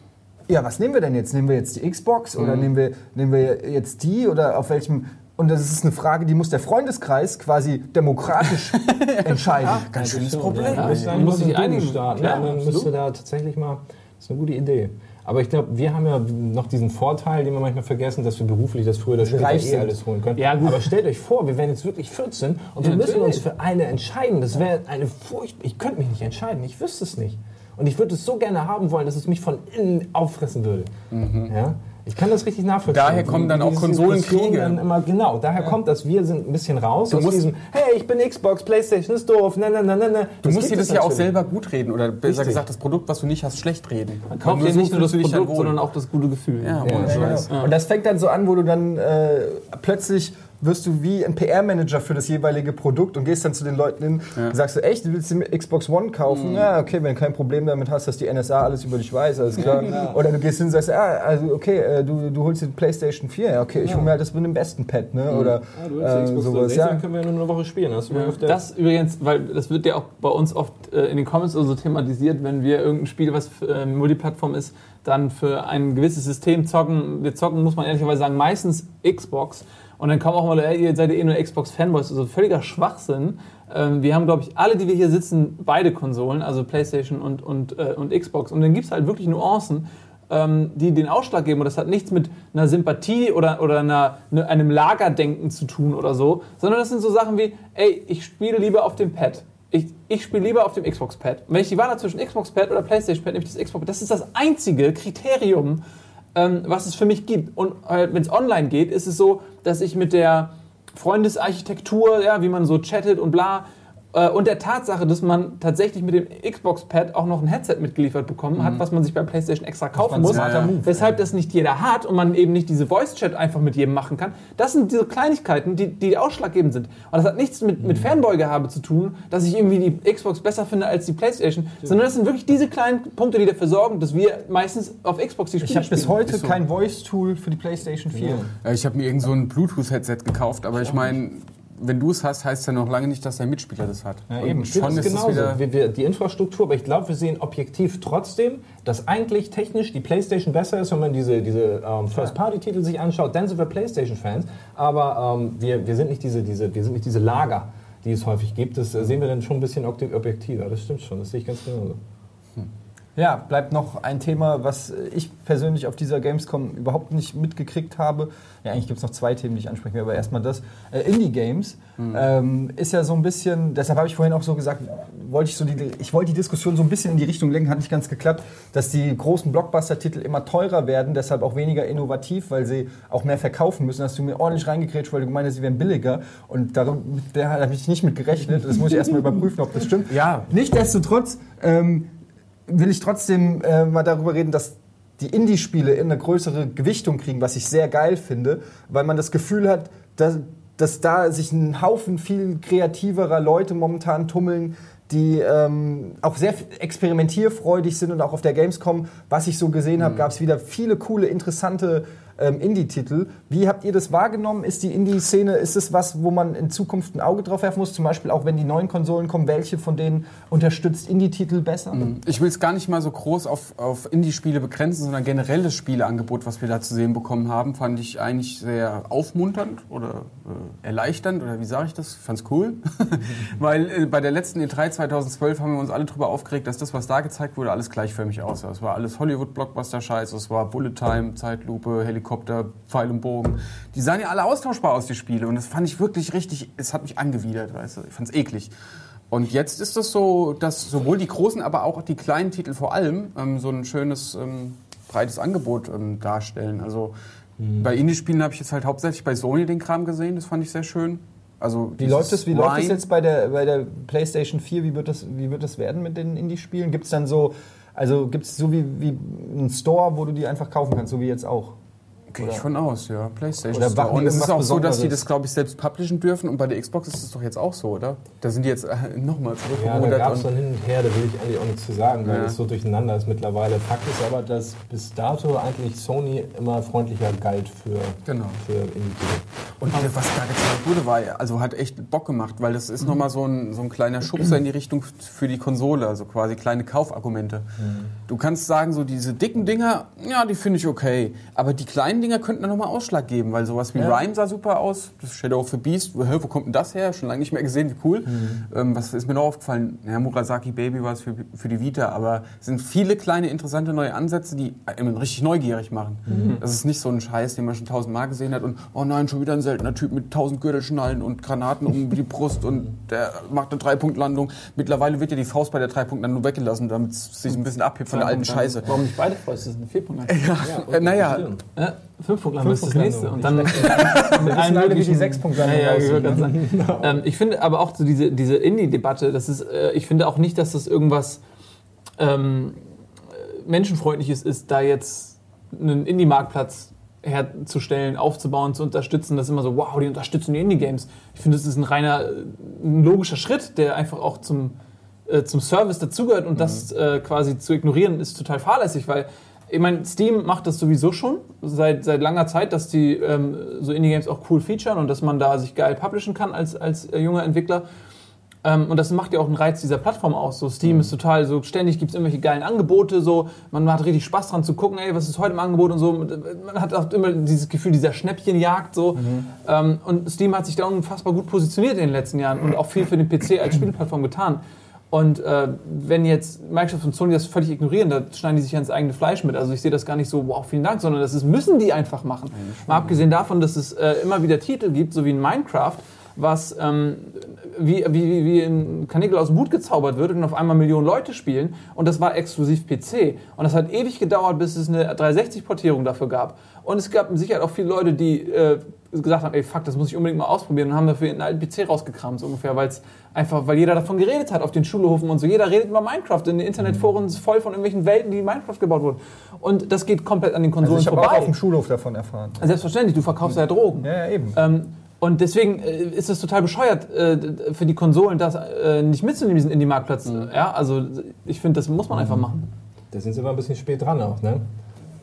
ja, was nehmen wir denn jetzt? Nehmen wir jetzt die Xbox oder nehmen, wir, nehmen wir jetzt die oder auf welchem. Und das ist eine Frage, die muss der Freundeskreis quasi demokratisch entscheiden. Ganz schönes Ja, Problem. ja, müssen man muss sich einigen. starten. Ja, dann absolut. müsste da tatsächlich mal, das ist eine gute Idee. Aber ich glaube, wir haben ja noch diesen Vorteil, den wir manchmal vergessen, dass wir beruflich das früher oder später eh sind. alles holen können. Ja, gut. Aber stellt euch vor, wir wären jetzt wirklich 14 und wir Ja, müssen natürlich. uns für eine entscheiden. Das wäre eine Furcht. Ich könnte mich nicht entscheiden. Ich wüsste es nicht. Und ich würde es so gerne haben wollen, dass es mich von innen auffressen würde. Ja? Ich kann das richtig nachvollziehen. Daher kommen dann auch Konsolenkriege. Dann immer, genau, daher kommt das, wir sind ein bisschen raus aus musst- diesem, hey, ich bin Xbox, Playstation ist doof, na, na, na, na, na. Du musst dir das ja auch selber gut reden oder besser Richtig. gesagt das Produkt, was du nicht hast, schlecht reden. Man kauft ja nicht nur das du Produkt, sondern auch das gute Gefühl. Ja, ohne Ja, Scheiß. Und das fängt dann so an, wo du dann äh, plötzlich wirst du wie ein PR-Manager für das jeweilige Produkt und gehst dann zu den Leuten hin und sagst du, echt, du willst die Xbox One kaufen? Ja, okay, wenn du kein Problem damit hast, dass die NSA alles über dich weiß, alles klar. Oder du gehst hin und sagst, ah, also okay, äh, du, du holst dir die Playstation 4, ja, okay, ich hol mir halt das mit dem besten Pad, ne? Oder Ja, du willst äh, Xbox sowas, 360, ja. dann können wir ja nur eine Woche spielen. Hast du mal auf der Das übrigens, weil das wird ja auch bei uns oft äh, in den Comments oder so thematisiert, wenn wir irgendein Spiel, was äh, Multiplattform ist, dann für ein gewisses System zocken. Wir zocken, muss man ehrlicherweise sagen, meistens Xbox. Und dann kommen auch mal, ihr seid eh nur Xbox-Fanboys. Also völliger Schwachsinn. Ähm, wir haben, glaube ich, alle, die wir hier sitzen, beide Konsolen, also PlayStation und, und, äh, und Xbox. Und dann gibt es halt wirklich Nuancen, ähm, die den Ausschlag geben. Und das hat nichts mit einer Sympathie oder, oder einer, ne, einem Lagerdenken zu tun oder so, sondern das sind so Sachen wie, ey, ich spiele lieber auf dem Pad. Ich, ich spiele lieber auf dem Xbox-Pad. Wenn ich die Wahl zwischen Xbox-Pad oder PlayStation-Pad, nehme ich das Xbox-Pad. Das ist das einzige Kriterium, ähm, was es für mich gibt. Und äh, wenn es online geht, ist es so, dass ich mit der Freundesarchitektur, ja, wie man so chattet und bla, und der Tatsache, dass man tatsächlich mit dem Xbox-Pad auch noch ein Headset mitgeliefert bekommen hat, was man sich bei PlayStation extra kaufen ein muss, smarter Move, weshalb das nicht jeder hat und man eben nicht diese Voice-Chat einfach mit jedem machen kann. Das sind diese Kleinigkeiten, die, die ausschlaggebend sind. Und das hat nichts mit, mit Fanboy-Gehabe zu tun, dass ich irgendwie die Xbox besser finde als die PlayStation, sondern das sind wirklich diese kleinen Punkte, die dafür sorgen, dass wir meistens auf Xbox die Spiele Ich habe bis heute kein Voice-Tool für die PlayStation 4. Ja, ich habe mir irgend so ein Bluetooth-Headset gekauft, aber ich meine, wenn du es hast, heißt ja noch lange nicht, dass dein Mitspieler das hat. Ja, Und eben, schon ist ist es genauso. wieder. Wir, die Infrastruktur, aber ich glaube, wir sehen objektiv trotzdem, dass eigentlich technisch die PlayStation besser ist, wenn man diese, diese ähm, First-Party-Titel sich anschaut. Dann sind wir PlayStation-Fans, aber ähm, wir, wir, sind nicht diese, diese, wir sind nicht diese Lager, die es häufig gibt. Das äh, sehen wir dann schon ein bisschen obje- objektiver. Das stimmt schon, das sehe ich ganz genauso. Ja, bleibt noch ein Thema, was ich persönlich auf dieser Gamescom überhaupt nicht mitgekriegt habe. Ja, eigentlich gibt es noch zwei Themen, die ich ansprechen will, aber erstmal das. Äh, Indie-Games ähm, ist ja so ein bisschen, deshalb habe ich vorhin auch so gesagt, wollte ich, so die, ich wollte die Diskussion so ein bisschen in die Richtung lenken, hat nicht ganz geklappt, dass die großen Blockbuster-Titel immer teurer werden, deshalb auch weniger innovativ, weil sie auch mehr verkaufen müssen. Hast du mir ordentlich reingekrätscht, weil du gemeint hast, sie wären billiger. Und darum, da habe ich nicht mit gerechnet. Das muss ich erstmal überprüfen, ob das stimmt. Ja. Nichtsdestotrotz ähm, will ich trotzdem äh, mal darüber reden, dass die Indie-Spiele eine größere Gewichtung kriegen, was ich sehr geil finde, weil man das Gefühl hat, dass, dass da sich ein Haufen viel kreativerer Leute momentan tummeln, die ähm, auch sehr experimentierfreudig sind und auch auf der Gamescom, was ich so gesehen habe, gab es wieder viele coole, interessante ähm, Indie-Titel. Wie habt ihr das wahrgenommen? Ist die Indie-Szene, ist es was, wo man in Zukunft ein Auge drauf werfen muss? Zum Beispiel auch, wenn die neuen Konsolen kommen, welche von denen unterstützt Indie-Titel besser? Ich will es gar nicht mal so groß auf, auf Indie-Spiele begrenzen, sondern generell das Spieleangebot, was wir da zu sehen bekommen haben, fand ich eigentlich sehr aufmunternd oder äh, erleichternd oder wie sage ich das? Fand's cool. Weil äh, bei der letzten E3 2012 haben wir uns alle drüber aufgeregt, dass das, was da gezeigt wurde, alles gleichförmig aussah. Es war alles Hollywood-Blockbuster-Scheiß, es war Bullet-Time, Zeitlupe, Helikopter, Pfeil und Bogen. Die sahen ja alle austauschbar aus, die Spiele. Und das fand ich wirklich richtig, es hat mich angewidert, weißt du. Ich fand's eklig. Und jetzt ist es so, dass sowohl die großen, aber auch die kleinen Titel vor allem ähm, so ein schönes, ähm, breites Angebot ähm, darstellen. Also bei Indie-Spielen habe ich jetzt halt hauptsächlich bei Sony den Kram gesehen, das fand ich sehr schön. Also Wie läuft es? Wie läuft Rhine- jetzt bei der, bei der PlayStation 4? Wie wird das, wie wird das werden mit den Indie-Spielen? Gibt es dann so, also gibt es so wie, wie einen Store, wo du die einfach kaufen kannst, so wie jetzt auch? Gehe ich von aus, ja. PlayStation Oder Store. Und es ist auch so, dass die das, glaube ich, selbst publishen dürfen. Und bei der Xbox ist es doch jetzt auch so, oder? Da sind die jetzt äh, nochmal Ja, da zurückgerudert. gab es dann hin und her, da will ich eigentlich auch nichts zu sagen, weil Ja. es so durcheinander ist mittlerweile. Fakt ist aber, dass bis dato eigentlich Sony immer freundlicher galt für, Genau. für Indie-Titel. Und was da gezeigt wurde, war also hat echt Bock gemacht, weil das ist Mhm. nochmal so ein, so ein kleiner Schubser in die Richtung für die Konsole, also quasi kleine Kaufargumente. Mhm. Du kannst sagen, so diese dicken Dinger, ja, die finde ich okay. Aber die kleinen Dinger könnten da nochmal Ausschlag geben, weil sowas wie Ja. Rhyme sah super aus. Das Shadow of the Beast, wo, kommt denn das her? Schon lange nicht mehr gesehen, wie cool. Ähm, was ist mir noch aufgefallen? Ja, Murasaki Baby war es für, für die Vita, aber es sind viele kleine, interessante neue Ansätze, die einen richtig neugierig machen. Das ist nicht so ein Scheiß, den man schon tausendmal gesehen hat und oh nein, schon wieder ein seltener Typ mit tausend Gürtelschnallen und Granaten um die Brust und der macht eine Dreipunktlandung. Mittlerweile wird ja die Faust bei der Dreipunktlandung weggelassen, damit es sich ein bisschen abhebt von der alten Scheiße. Warum nicht beide Fäuste? Das ist eine Vierpunktlandung. Äh, naja, Ja, Fünfpunktlandung ist das nächste. Und dann Wir wissen alle, wie die Sechspunktlandung ja, ja, ne? sagen. ähm, ich finde aber auch so diese, diese Indie-Debatte, das ist, äh, ich finde auch nicht, dass das irgendwas ähm, äh, menschenfreundliches ist, da jetzt einen Indie-Marktplatz herzustellen, aufzubauen, zu unterstützen. Das ist immer so, wow, die unterstützen die Indie-Games. Ich finde, das ist ein reiner, äh, ein logischer Schritt, der einfach auch zum, äh, zum Service dazugehört und das äh, quasi zu ignorieren, ist total fahrlässig, weil ich meine, Steam macht das sowieso schon seit, seit langer Zeit, dass die ähm, so Indie-Games auch cool featuren und dass man da sich geil publishen kann als, als äh, junger Entwickler. Ähm, und das macht ja auch einen Reiz dieser Plattform aus. So Steam ist total so, ständig gibt es irgendwelche geilen Angebote, so man hat richtig Spaß dran zu gucken, ey, was ist heute im Angebot und so. Man hat auch immer dieses Gefühl dieser Schnäppchenjagd so. Ähm, und Steam hat sich da unfassbar gut positioniert in den letzten Jahren und auch viel für den PC als Spielplattform getan. Und äh, wenn jetzt Microsoft und Sony das völlig ignorieren, da schneiden die sich ja ins eigene Fleisch mit. Also ich sehe das gar nicht so, wow, vielen Dank, sondern das ist, müssen die einfach machen. Mal abgesehen davon, dass es äh, immer wieder Titel gibt, so wie in Minecraft, was ähm, wie, wie, wie ein Kanickel aus dem Hut gezaubert wird und auf einmal Millionen Leute spielen. Und das war exklusiv PC. Und das hat ewig gedauert, bis es eine 360-Portierung dafür gab. Und es gab mit Sicherheit auch viele Leute, die äh, gesagt haben, ey, fuck, das muss ich unbedingt mal ausprobieren und haben dafür einen alten PC rausgekramt, so ungefähr, weil es einfach, weil jeder davon geredet hat auf den Schulhofen und so. Jeder redet über Minecraft. In den Internetforen ist voll von irgendwelchen Welten, die in Minecraft gebaut wurden. Und das geht komplett an den Konsolen Also ich habe auch vorbei. auf dem Schulhof davon erfahren. Selbstverständlich, du verkaufst ja Drogen. Ja, ja, eben. Ähm, und deswegen äh, ist es total bescheuert äh, für die Konsolen, das äh, nicht mitzunehmen, diesen Indie-Marktplatz. Ja, also ich finde, das muss man einfach machen. Da sind sie aber ein bisschen spät dran auch, ne?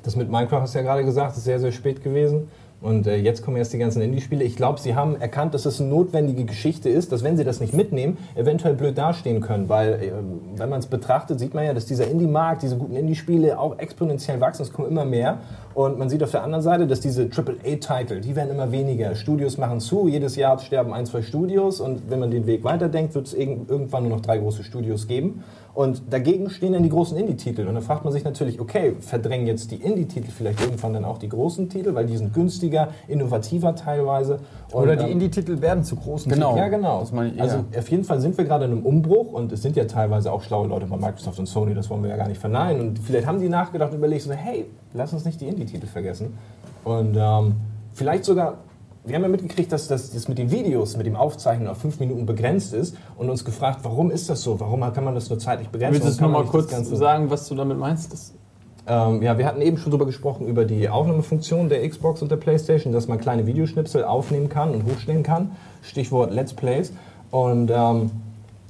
Das mit Minecraft hast du ja gerade gesagt, ist sehr, sehr spät gewesen. Und äh, jetzt kommen erst die ganzen Indie-Spiele. Ich glaube, sie haben erkannt, dass es eine notwendige Geschichte ist, dass wenn sie das nicht mitnehmen, eventuell blöd dastehen können. Weil, äh, wenn man es betrachtet, sieht man ja, dass dieser Indie-Markt, diese guten Indie-Spiele auch exponentiell wachsen. Es kommen immer mehr. Und man sieht auf der anderen Seite, dass diese AAA-Titel, die werden immer weniger. Studios machen zu, jedes Jahr sterben ein, zwei Studios. Und wenn man den Weg weiterdenkt, wird es irg- irgendwann nur noch drei große Studios geben. Und dagegen stehen dann die großen Indie-Titel. Und dann fragt man sich natürlich, okay, verdrängen jetzt die Indie-Titel vielleicht irgendwann dann auch die großen Titel, weil die sind günstiger, innovativer teilweise. Und, Oder die ähm, Indie-Titel werden zu großen Genau. ja, genau. Das meine ich eher. also auf jeden Fall sind wir gerade in einem Umbruch und es sind ja teilweise auch schlaue Leute bei Microsoft und Sony, das wollen wir ja gar nicht verneinen. Und vielleicht haben die nachgedacht und überlegt, so, hey, lass uns nicht die Indie-Titel vergessen. Und ähm, vielleicht sogar, wir haben ja mitgekriegt, dass das, das mit den Videos, mit dem Aufzeichnen auf fünf Minuten begrenzt ist und uns gefragt, warum ist das so? Warum kann man das nur zeitlich begrenzen? Willst du nochmal das kurz sagen, was du damit meinst? Ähm, ja, wir hatten eben schon darüber gesprochen, über die Aufnahmefunktion der Xbox und der Playstation, dass man kleine Videoschnipsel aufnehmen kann und hochstellen kann. Stichwort Let's Plays. Und ähm,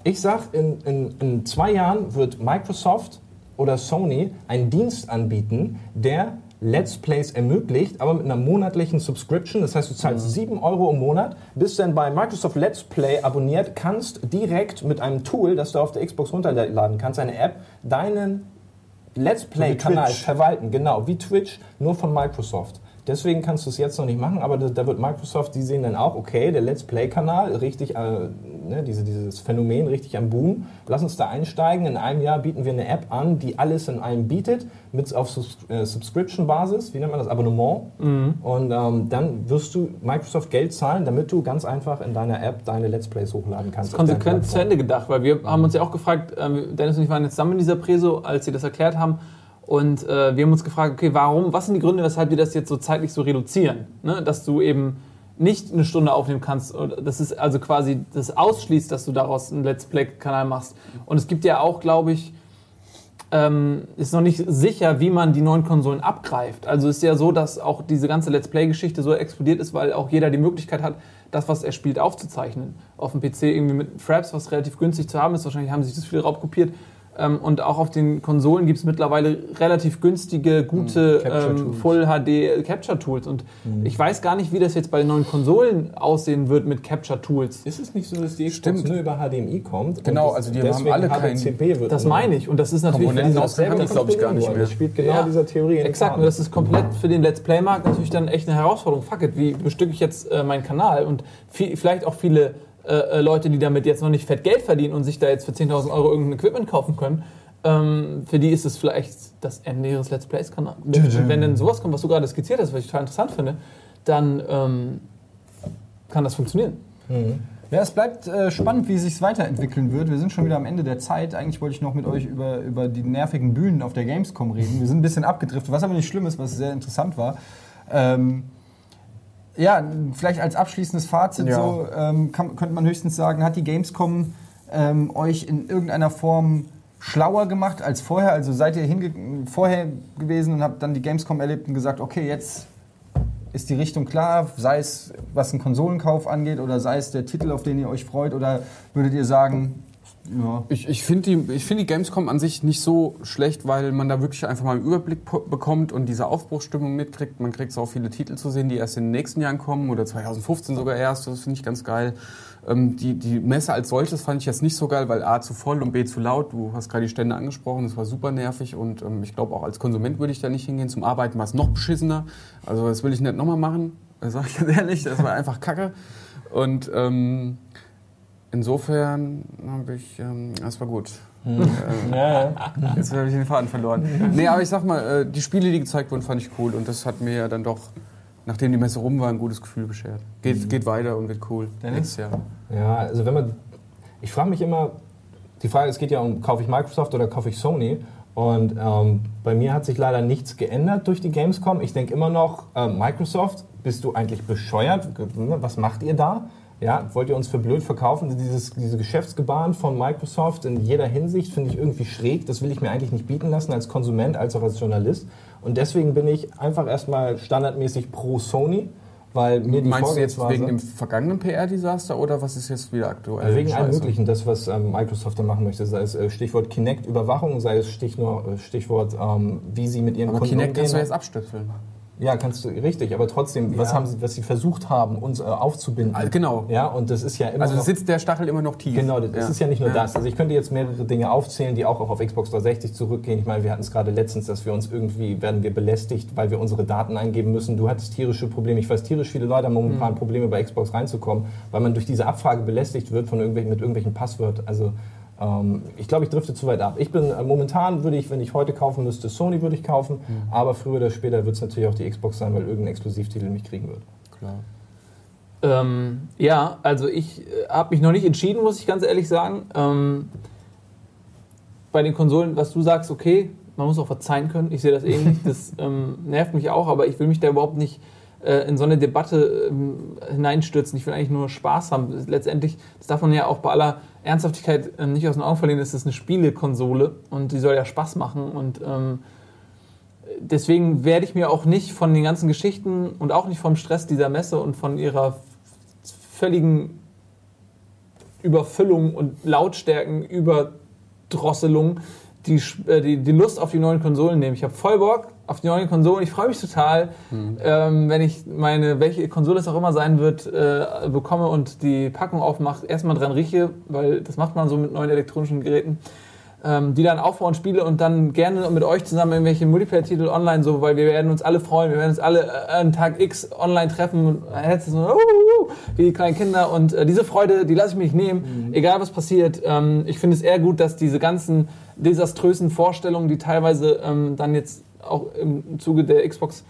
ich sag, in, in, in zwei Jahren wird Microsoft oder Sony einen Dienst anbieten, der Let's Plays ermöglicht, aber mit einer monatlichen Subscription. Das heißt, du zahlst 7 Euro im Monat, bist dann bei Microsoft Let's Play abonniert, kannst direkt mit einem Tool, das du auf der Xbox runterladen kannst, eine App, deinen Let's Play-Kanal verwalten, genau, wie Twitch, nur von Microsoft. Deswegen kannst du es jetzt noch nicht machen, aber da, da wird Microsoft, die sehen dann auch, okay, der Let's Play-Kanal, richtig, äh, ne, diese, dieses Phänomen richtig am Boom. Lass uns da einsteigen. In einem Jahr bieten wir eine App an, die alles in einem bietet, mit auf Subs äh, Subscription-Basis, wie nennt man das, Abonnement. Und ähm, dann wirst du Microsoft Geld zahlen, damit du ganz einfach in deiner App deine Let's Plays hochladen kannst. auf deine konsequent zu. Ende gedacht, weil wir haben uns ja auch gefragt, ähm, Dennis und ich waren jetzt zusammen in dieser Preso, als sie das erklärt haben. Und äh, wir haben uns gefragt, okay, warum, was sind die Gründe, weshalb wir das jetzt so zeitlich so reduzieren? Ne? Dass du eben nicht eine Stunde aufnehmen kannst. Das ist also quasi das ausschließt, dass du daraus einen Let's Play-Kanal machst. Und es gibt ja auch, glaube ich, ähm, ist noch nicht sicher, wie man die neuen Konsolen abgreift. Also ist ja so, dass auch diese ganze Let's Play-Geschichte so explodiert ist, weil auch jeder die Möglichkeit hat, das, was er spielt, aufzuzeichnen. Auf dem PC irgendwie mit Fraps, was relativ günstig zu haben ist. Wahrscheinlich haben sich das viele raubkopiert. Ähm, und auch auf den Konsolen gibt es mittlerweile relativ günstige, gute Mhm. Capture ähm. Full HD Capture Tools. Und ich weiß gar nicht, wie das jetzt bei den neuen Konsolen aussehen wird mit Capture Tools. Ist es nicht so, dass die Xbox Stimmt. nur über HDMI kommt? Genau, also die haben alle kein- HDCP wird Das meine ich. Und das ist natürlich Komponenten für aus diese- haben die, glaub ich, gar nicht mehr. Das spielt genau Ja. dieser Theorie in Exakt, und das ist komplett für den Let's Play-Markt natürlich dann echt eine Herausforderung. Fuck it, wie bestücke ich jetzt äh, meinen Kanal? Und viel, vielleicht auch viele äh, äh, Leute, die damit jetzt noch nicht fett Geld verdienen und sich da jetzt für 10.000 Euro irgendein Equipment kaufen können, ähm, für die ist es vielleicht das Ende ihres Let's Plays-Kanals. Und wenn dann sowas kommt, was du gerade skizziert hast, was ich total interessant finde, dann ähm, kann das funktionieren. Ja, es bleibt äh, spannend, wie es sich weiterentwickeln wird. Wir sind schon wieder am Ende der Zeit. Eigentlich wollte ich noch mit euch über, über die nervigen Bühnen auf der Gamescom reden. Wir sind ein bisschen abgedriftet, was aber nicht schlimm ist, was sehr interessant war. Ähm, ja, vielleicht als abschließendes Fazit Ja. so, ähm, kann, könnte man höchstens sagen, hat die Gamescom ähm, euch in irgendeiner Form schlauer gemacht als vorher? Also seid ihr hinge vorher gewesen und habt dann die Gamescom erlebt und gesagt, okay, jetzt ist die Richtung klar, sei es was den Konsolenkauf angeht oder sei es der Titel, auf den ihr euch freut, oder würdet ihr sagen, ja, Ich, ich finde die, find die Gamescom an sich nicht so schlecht, weil man da wirklich einfach mal einen Überblick bekommt und diese Aufbruchsstimmung mitkriegt. Man kriegt so viele Titel zu sehen, die erst in den nächsten Jahren kommen oder 2015 sogar erst. Das finde ich ganz geil. Ähm, die, die Messe als solches fand ich jetzt nicht so geil, weil A zu voll und B zu laut. Du hast gerade die Stände angesprochen, das war super nervig und ähm, ich glaube auch als Konsument würde ich da nicht hingehen. Zum Arbeiten war es noch beschissener. Also das will ich nicht nochmal machen, sage ich ganz ehrlich. Das war einfach kacke. Und ähm, Insofern habe ich, ähm, das war gut. Äh, Ja, jetzt habe ich den Faden verloren. Nee, aber ich sag mal, äh, die Spiele, die gezeigt wurden, fand ich cool und das hat mir ja dann doch, nachdem die Messe rum war, ein gutes Gefühl beschert. Geht, geht weiter und wird cool. Dennis? Nächstes Jahr. Ja, also wenn man. Ich frage mich immer, die Frage, es geht ja um, kaufe ich Microsoft oder kaufe ich Sony? Und ähm, bei mir hat sich leider nichts geändert durch die Gamescom. Ich denke immer noch, äh, Microsoft, bist du eigentlich bescheuert? Was macht ihr da? Ja, wollt ihr uns für blöd verkaufen? Dieses, diese Geschäftsgebaren von Microsoft in jeder Hinsicht finde ich irgendwie schräg. Das will ich mir eigentlich nicht bieten lassen als Konsument, als auch als Journalist. Und deswegen bin ich einfach erstmal standardmäßig pro Sony, weil mir die Meinst du jetzt wegen dem vergangenen PR-Desaster oder was ist jetzt wieder aktuell? wegen allem? Möglichen, das, was ähm, Microsoft da machen möchte, sei es äh, Stichwort Kinect-Überwachung, sei es Stichwort, äh, Stichwort ähm, wie sie mit ihren Aber Kunden Kinect kannst du umgehen. jetzt abstöpseln. Ja, kannst du, richtig, aber trotzdem, was Ja. haben sie, was sie versucht haben, uns äh, aufzubinden. Ah, genau. Ja, und das ist ja immer Also noch, sitzt der Stachel immer noch tief. Genau, das ist ja nicht nur das. Also ich könnte jetzt mehrere Dinge aufzählen, die auch auf Xbox 360 zurückgehen. Ich meine, wir hatten es gerade letztens, dass wir uns irgendwie, werden wir belästigt, weil wir unsere Daten eingeben müssen. Du hattest tierische Probleme. Ich weiß, tierisch viele Leute haben momentan Probleme bei Xbox reinzukommen, weil man durch diese Abfrage belästigt wird von irgendwelchen, mit irgendwelchen Passwörtern. Also ähm, ich glaube, ich drifte zu weit ab. Ich bin äh, momentan, würde ich, wenn ich heute kaufen müsste, Sony würde ich kaufen. Aber früher oder später wird es natürlich auch die Xbox sein, weil irgendein Exklusivtitel mich kriegen wird. Klar. Ähm, ja, also ich äh, habe mich noch nicht entschieden, muss ich ganz ehrlich sagen. Ähm, bei den Konsolen, was du sagst, okay, man muss auch verzeihen können. Ich sehe das ähnlich. Das ähm, nervt mich auch, aber ich will mich da überhaupt nicht in so eine Debatte ähm, hineinstürzen. Ich will eigentlich nur Spaß haben. Letztendlich, das darf man ja auch bei aller Ernsthaftigkeit äh, nicht aus den Augen verlieren, ist das eine Spielekonsole und die soll ja Spaß machen und ähm, deswegen werde ich mir auch nicht von den ganzen Geschichten und auch nicht vom Stress dieser Messe und von ihrer völligen Überfüllung und Lautstärken Überdrosselung die, äh, die, die Lust auf die neuen Konsolen nehmen. Ich habe voll Bock auf die neuen Konsolen. Ich freue mich total, ähm, wenn ich meine, welche Konsole es auch immer sein wird, äh, bekomme und die Packung aufmache, erstmal dran rieche, weil das macht man so mit neuen elektronischen Geräten ähm, die dann aufbauen, spiele und dann gerne mit euch zusammen irgendwelche Multiplayer-Titel online, so, weil wir werden uns alle freuen, wir werden uns alle äh, an Tag X online treffen und Headsets so, uh, uh, uh, wie die kleinen Kinder und äh, diese Freude, die lasse ich mir nicht nehmen, egal was passiert. Ähm, ich finde es eher gut, dass diese ganzen desaströsen Vorstellungen, die teilweise ähm, dann jetzt auch im Zuge der Xbox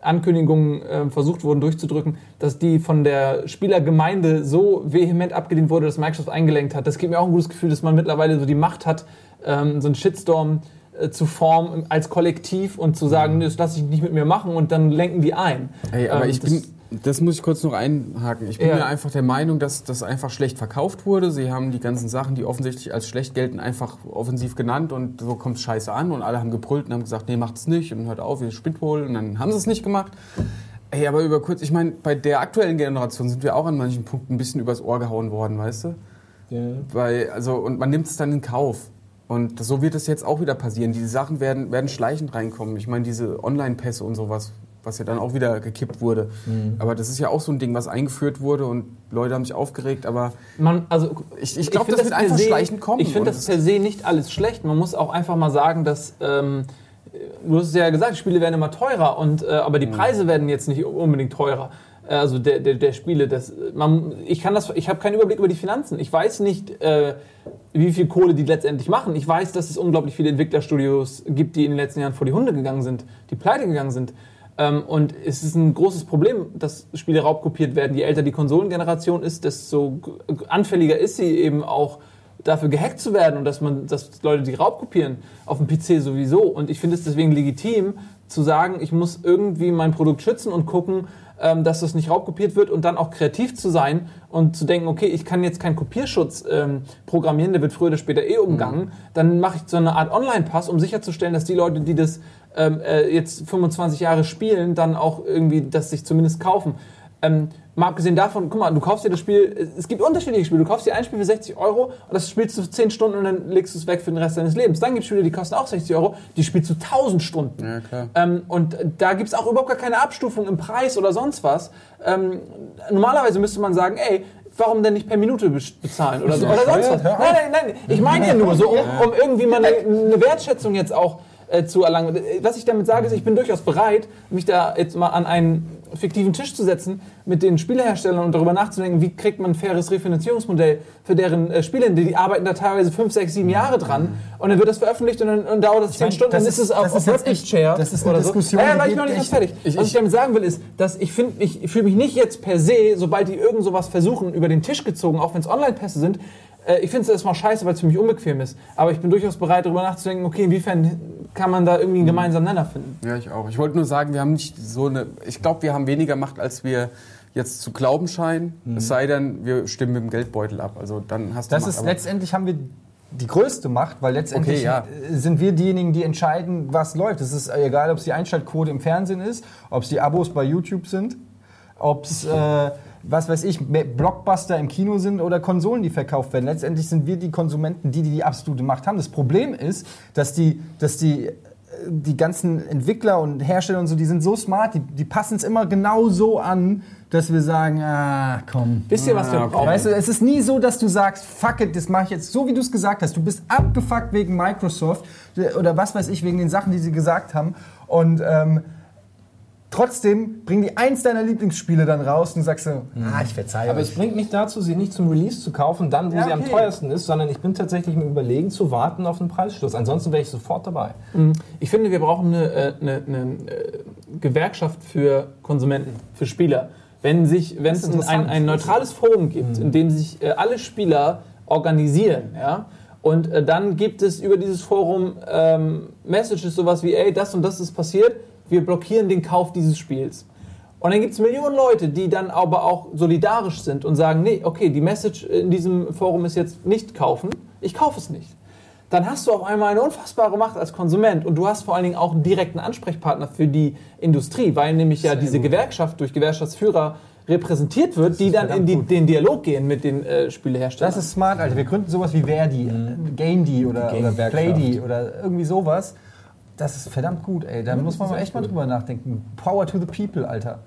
Ankündigungen äh, versucht wurden durchzudrücken, dass die von der Spielergemeinde so vehement abgelehnt wurde, dass Microsoft eingelenkt hat. Das gibt mir auch ein gutes Gefühl, dass man mittlerweile so die Macht hat, ähm, so einen Shitstorm äh, zu formen als Kollektiv und zu sagen, nee, das lasse ich nicht mit mir machen und dann lenken die ein. Ey, aber Ähm, ich bin, das muss ich kurz noch einhaken. Ich bin Ja. mir einfach der Meinung, dass das einfach schlecht verkauft wurde. Sie haben die ganzen Sachen, die offensichtlich als schlecht gelten, einfach offensiv genannt und so kommt scheiße an und alle haben gebrüllt und haben gesagt, nee, macht's nicht und hört auf, ihr spinnt wohl und dann haben sie es nicht gemacht. Ey, aber über kurz, ich meine, bei der aktuellen Generation sind wir auch an manchen Punkten ein bisschen übers Ohr gehauen worden, weißt du? Weil, also, und man nimmt es dann in Kauf. Und so wird es jetzt auch wieder passieren. Diese Sachen werden, werden schleichend reinkommen. Ich meine, diese Online-Pässe und sowas, was ja dann auch wieder gekippt wurde. Mhm. Aber das ist ja auch so ein Ding, was eingeführt wurde und Leute haben sich aufgeregt. Aber Man, also Ich- ich glaub, find das wird einfach se- schleichend kommen Ich finde das das- per se nicht alles schlecht. Man muss auch einfach mal sagen, dass ähm, du hast es ja gesagt, Spiele werden immer teurer und äh, aber die Mhm. Preise werden jetzt nicht unbedingt teurer. Äh, Also der, der, der Spiele, das, man, ich kann das, ich habe keinen Überblick über die Finanzen. Ich weiß nicht, äh, wie viel Kohle die letztendlich machen. Ich weiß, dass es unglaublich viele Entwicklerstudios gibt, die in den letzten Jahren vor die Hunde gegangen sind, die pleite gegangen sind. Ähm, und es ist ein großes Problem, dass Spiele raubkopiert werden. Je älter die Konsolengeneration ist, desto anfälliger ist sie eben auch dafür gehackt zu werden und dass man, dass Leute die raubkopieren auf dem PC sowieso. Und ich finde es deswegen legitim zu sagen, ich muss irgendwie mein Produkt schützen und gucken, ähm, dass das nicht raubkopiert wird und dann auch kreativ zu sein und zu denken, okay, ich kann jetzt keinen Kopierschutz ähm, programmieren, der wird früher oder später eh umgangen. Dann mache ich so eine Art Online-Pass, um sicherzustellen, dass die Leute, die das ähm, äh, jetzt 25 Jahre spielen, dann auch irgendwie das sich zumindest kaufen. Ähm, mal abgesehen davon, guck mal, du kaufst dir das Spiel, es gibt unterschiedliche Spiele. Du kaufst dir ein Spiel für 60 Euro und das spielst du 10 Stunden und dann legst du es weg für den Rest deines Lebens. Dann gibt es Spiele, die kosten auch 60 Euro, die spielst du 1000 Stunden. Ja, klar. Ähm, und da gibt es auch überhaupt gar keine Abstufung im Preis oder sonst was. Ähm, normalerweise müsste man sagen, ey, warum denn nicht per Minute be- bezahlen oder, so, oder sonst was. Nein, nein, nein, ich meine ja nur so, um, um irgendwie mal eine, eine Wertschätzung jetzt auch äh, zu erlangen. Was ich damit sage, ist, ich bin durchaus bereit, mich da jetzt mal an einen fiktiven Tisch zu setzen mit den Spieleherstellern und darüber nachzudenken, wie kriegt man ein faires Refinanzierungsmodell für deren äh, Spiele. Die, die arbeiten da teilweise fünf, sechs, sieben Jahre dran und dann wird das veröffentlicht und dann und dauert das zehn Stunden, das dann ist es auf, das auf Share das ist eine oder so. Diskussion, Ja, ja, die weil ich noch nicht ganz echt- fertig. Was ich damit sagen will, ist, dass ich finde, ich fühle mich nicht jetzt per se, sobald die irgend sowas versuchen, über den Tisch gezogen, auch wenn es Online-Pässe sind, äh, ich finde es erstmal scheiße, weil es für mich unbequem ist. Aber ich bin durchaus bereit, darüber nachzudenken, okay, inwiefern kann man da irgendwie einen gemeinsamen Nenner finden. Ja, ich auch. Ich wollte nur sagen, wir haben nicht so eine. Ich glaube, wir haben weniger Macht, als wir jetzt zu glauben scheinen. Mhm. Es sei denn, wir stimmen mit dem Geldbeutel ab. Also dann hast du Das Macht. ist letztendlich haben wir die größte Macht, weil letztendlich Okay, ja. sind wir diejenigen, die entscheiden, was läuft. Es ist egal, ob es die Einschaltquote im Fernsehen ist, ob es die Abos bei YouTube sind, ob es, äh, was weiß ich, Blockbuster im Kino sind oder Konsolen, die verkauft werden. Letztendlich sind wir die Konsumenten, die die, die absolute Macht haben. Das Problem ist, dass die, dass die äh, die ganzen Entwickler und Hersteller und so, die sind so smart, die, die passen es immer genau so an, dass wir sagen, ah, komm. Wisst ihr, was wir Ah, brauchen? Weißt du, es ist nie so, dass du sagst, fuck it, das mache ich jetzt so, wie du es gesagt hast. Du bist abgefuckt wegen Microsoft äh, oder was weiß ich, wegen den Sachen, die sie gesagt haben. Und ähm, trotzdem bringen die eins deiner Lieblingsspiele dann raus und sagst du, ah, ich verzeihe Aber euch. es bringt mich dazu, sie nicht zum Release zu kaufen, dann, wo Ja, sie am teuersten ist, sondern ich bin tatsächlich im Überlegen zu warten auf einen Preisschluss. Ansonsten wäre ich sofort dabei. Ich finde, wir brauchen eine, äh, eine, eine äh, Gewerkschaft für Konsumenten, für Spieler. Wenn, sich, wenn es ein, ein, neutrales Forum gibt, in dem sich äh, alle Spieler organisieren, ja, und äh, dann gibt es über dieses Forum ähm, Messages, sowas wie, ey, das und das ist passiert, wir blockieren den Kauf dieses Spiels. Und dann gibt es Millionen Leute, die dann aber auch solidarisch sind und sagen, nee, okay, die Message in diesem Forum ist jetzt nicht kaufen, ich kaufe es nicht. Dann hast du auf einmal eine unfassbare Macht als Konsument und du hast vor allen Dingen auch einen direkten Ansprechpartner für die Industrie, weil nämlich ja diese Gewerkschaft durch Gewerkschaftsführer repräsentiert wird, die dann in die, den Dialog gehen mit den äh, Spieleherstellern. Das ist smart, Alter. Wir gründen sowas wie Verdi, äh, Gamedi oder, oder Game-Werkschaft. Playdi oder irgendwie sowas. Das ist verdammt gut, ey. Da muss man mal echt mal drüber nachdenken. Power to the people, Alter.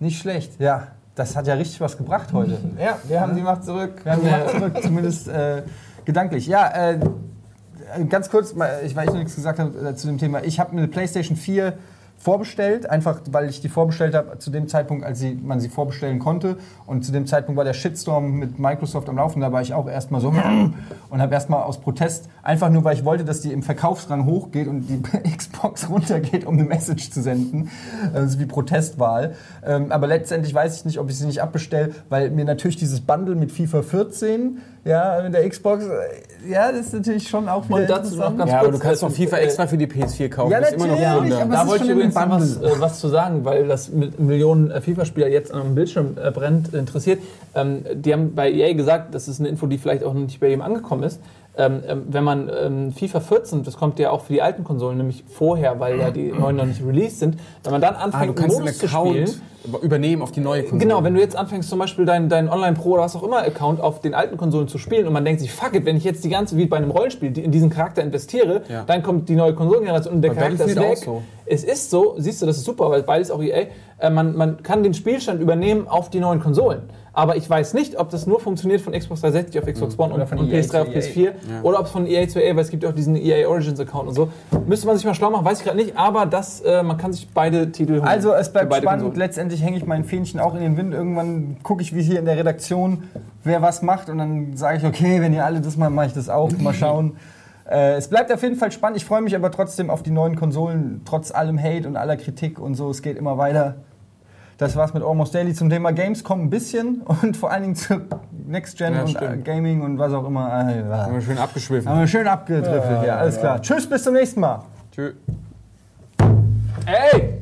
Nicht schlecht. Ja, das hat ja richtig was gebracht heute. Ja, wir haben die Macht zurück. Wir haben die Macht zurück, zumindest äh, gedanklich. Ja, äh, ganz kurz, mal, ich, weil ich noch nichts gesagt habe äh, zu dem Thema. Ich habe eine PlayStation 4 vorbestellt, einfach weil ich die vorbestellt habe zu dem Zeitpunkt, als sie, man sie vorbestellen konnte. Und zu dem Zeitpunkt war der Shitstorm mit Microsoft am Laufen. Da war ich auch erstmal so und habe erstmal aus Protest, einfach nur weil ich wollte, dass die im Verkaufsrang hochgeht und die Xbox runtergeht, um eine Message zu senden. Ist wie Protestwahl. Ähm, aber letztendlich weiß ich nicht, ob ich sie nicht abbestelle, weil mir natürlich dieses Bundle mit FIFA 14, ja, mit der Xbox, äh, ja, das ist natürlich schon auch wieder Und dazu noch interessant. ganz ja, aber kurz, du kannst äh, doch FIFA äh, extra für die PS4 kaufen. Ja, das ist immer noch natürlich, Wunder. aber da wollte ich übrigens noch was, äh, was zu sagen, weil das mit Millionen äh, FIFA-Spieler jetzt am Bildschirm äh, brennt, interessiert. Ähm, die haben bei EA gesagt, das ist eine Info, die vielleicht auch noch nicht bei jedem angekommen ist. Ähm, ähm, wenn man ähm, FIFA 14, das kommt ja auch für die alten Konsolen, nämlich vorher, weil ja die neuen noch nicht released sind, wenn man dann Ah, anfängt, du kannst Modus einen zu spielen, übernehmen auf die neue Konsole. Genau, wenn du jetzt anfängst, zum Beispiel deinen dein Online-Pro oder was auch immer Account auf den alten Konsolen zu spielen und man denkt sich, fuck it, wenn ich jetzt die ganze, wie bei einem Rollenspiel, in diesen Charakter investiere, Ja. dann kommt die neue Konsolengeneration und der Bei Charakter ist weg. auch so. Es ist so, siehst du, das ist super, weil beides auch EA, äh, man, man kann den Spielstand übernehmen auf die neuen Konsolen. Aber ich weiß nicht, ob das nur funktioniert von Xbox 360 auf Xbox One Oder und von von EA PS3 auf EA. PS4 oder ob es von EA zu EA, weil es gibt ja auch diesen EA Origins Account und so. Müsste man sich mal schlau machen, weiß ich gerade nicht, aber das, äh, man kann sich beide Titel holen. Also es bleibt spannend. Konsolen. Letztendlich hänge ich mein Fähnchen auch in den Wind. Irgendwann gucke ich, wie hier in der Redaktion, wer was macht. Und dann sage ich, okay, wenn ihr alle das macht, mache ich das auch. Mal schauen. Äh, es bleibt auf jeden Fall spannend. Ich freue mich aber trotzdem auf die neuen Konsolen, trotz allem Hate und aller Kritik und so. Es geht immer weiter. Das war's mit Almost Daily zum Thema Gamescom ein bisschen und vor allen Dingen zu Next Gen Ja, und stimmt. äh, Gaming und was auch immer. Äh, ja. Haben wir schön abgeschwiffen. Haben wir schön abgedriftet hier. Alles klar. Tschüss, bis zum nächsten Mal. Tschüss. Ey!